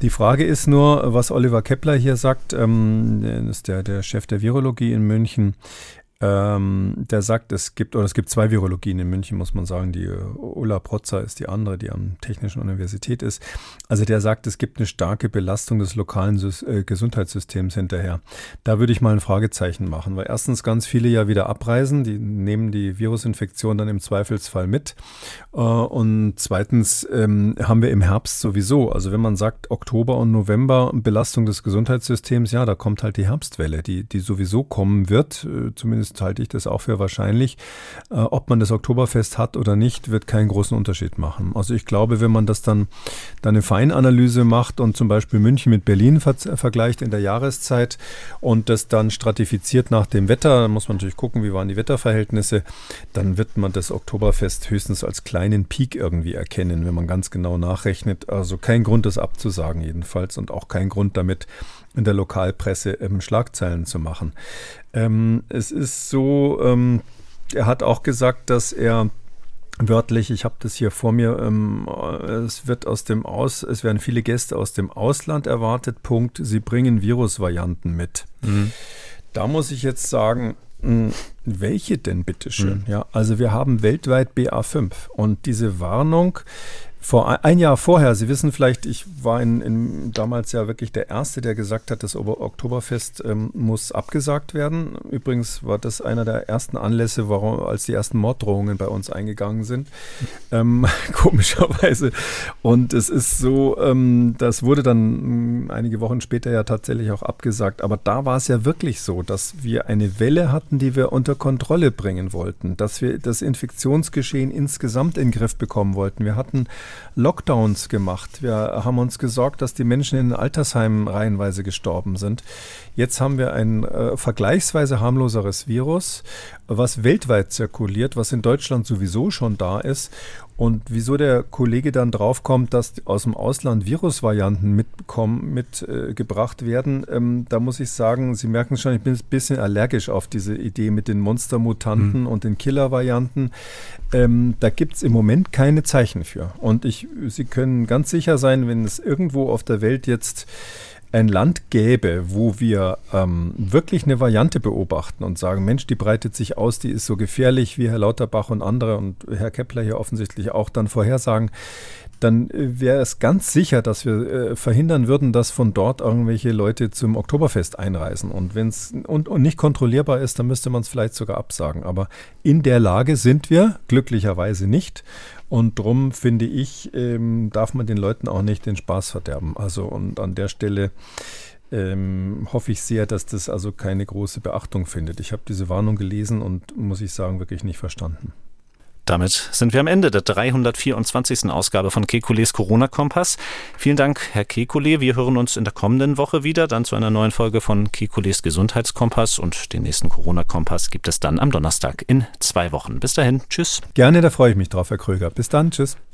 Die Frage ist nur, was Oliver Kepler hier sagt, ähm, ist der, der Chef der Virologie in München, ähm, der sagt, es gibt, oder es gibt zwei Virologien in München, muss man sagen. Die äh, Ulla Protzer ist die andere, die am Technischen Universität ist. Also der sagt, es gibt eine starke Belastung des lokalen äh, Gesundheitssystems hinterher. Da würde ich mal ein Fragezeichen machen, weil erstens ganz viele ja wieder abreisen, die nehmen die Virusinfektion dann im Zweifelsfall mit. Äh, und zweitens ähm, haben wir im Herbst sowieso, also wenn man sagt Oktober und November Belastung des Gesundheitssystems, ja, da kommt halt die Herbstwelle, die, die sowieso kommen wird, zumindest zumindest halte ich das auch für wahrscheinlich. Äh, ob man das Oktoberfest hat oder nicht, wird keinen großen Unterschied machen. Also ich glaube, wenn man das dann, dann eine Feinanalyse macht und zum Beispiel München mit Berlin ver vergleicht in der Jahreszeit und das dann stratifiziert nach dem Wetter, dann muss man natürlich gucken, wie waren die Wetterverhältnisse, dann wird man das Oktoberfest höchstens als kleinen Peak irgendwie erkennen, wenn man ganz genau nachrechnet. Also kein Grund, das abzusagen jedenfalls und auch kein Grund damit, in der Lokalpresse ähm, Schlagzeilen zu machen. Ähm, es ist so, ähm, er hat auch gesagt, dass er wörtlich, ich habe das hier vor mir, ähm, es wird aus dem Aus, es werden viele Gäste aus dem Ausland erwartet. Punkt. Sie bringen Virusvarianten mit. Mhm. Da muss ich jetzt sagen, hm, welche denn bitteschön? Mhm. Ja, also wir haben weltweit BA5 und diese Warnung vor ein Jahr vorher, Sie wissen vielleicht, ich war in, in damals ja wirklich der Erste, der gesagt hat, das Oktoberfest ähm, muss abgesagt werden. Übrigens war das einer der ersten Anlässe, warum, als die ersten Morddrohungen bei uns eingegangen sind. Ähm, komischerweise. Und es ist so, ähm, das wurde dann mh, einige Wochen später ja tatsächlich auch abgesagt. Aber da war es ja wirklich so, dass wir eine Welle hatten, die wir unter Kontrolle bringen wollten, dass wir das Infektionsgeschehen insgesamt in den Griff bekommen wollten. Wir hatten Lockdowns gemacht. Wir haben uns gesorgt, dass die Menschen in Altersheimen reihenweise gestorben sind. Jetzt haben wir ein äh, vergleichsweise harmloseres Virus, was weltweit zirkuliert, was in Deutschland sowieso schon da ist. Und wieso der Kollege dann draufkommt, dass aus dem Ausland Virusvarianten mitkommen, mitgebracht äh, werden, ähm, da muss ich sagen, Sie merken schon, ich bin ein bisschen allergisch auf diese Idee mit den Monstermutanten mhm. und den Killervarianten. Ähm, da gibt es im Moment keine Zeichen für. Und ich, Sie können ganz sicher sein, wenn es irgendwo auf der Welt jetzt ein Land gäbe, wo wir ähm, wirklich eine Variante beobachten und sagen, Mensch, die breitet sich aus, die ist so gefährlich, wie Herr Lauterbach und andere und Herr Kepler hier offensichtlich auch dann vorhersagen, dann äh, wäre es ganz sicher, dass wir äh, verhindern würden, dass von dort irgendwelche Leute zum Oktoberfest einreisen. Und wenn es und, und nicht kontrollierbar ist, dann müsste man es vielleicht sogar absagen. Aber in der Lage sind wir glücklicherweise nicht. Und darum finde ich, ähm, darf man den Leuten auch nicht den Spaß verderben. Also und an der Stelle ähm, hoffe ich sehr, dass das also keine große Beachtung findet. Ich habe diese Warnung gelesen und muss ich sagen, wirklich nicht verstanden. Damit sind wir am Ende der 324. Ausgabe von Kekules Corona-Kompass. Vielen Dank, Herr Kekule. Wir hören uns in der kommenden Woche wieder, dann zu einer neuen Folge von Kekules Gesundheitskompass. Und den nächsten Corona-Kompass gibt es dann am Donnerstag in zwei Wochen. Bis dahin, tschüss. Gerne, da freue ich mich drauf, Herr Kröger. Bis dann, tschüss.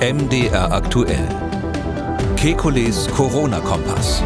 MDR aktuell. Kekules Corona-Kompass.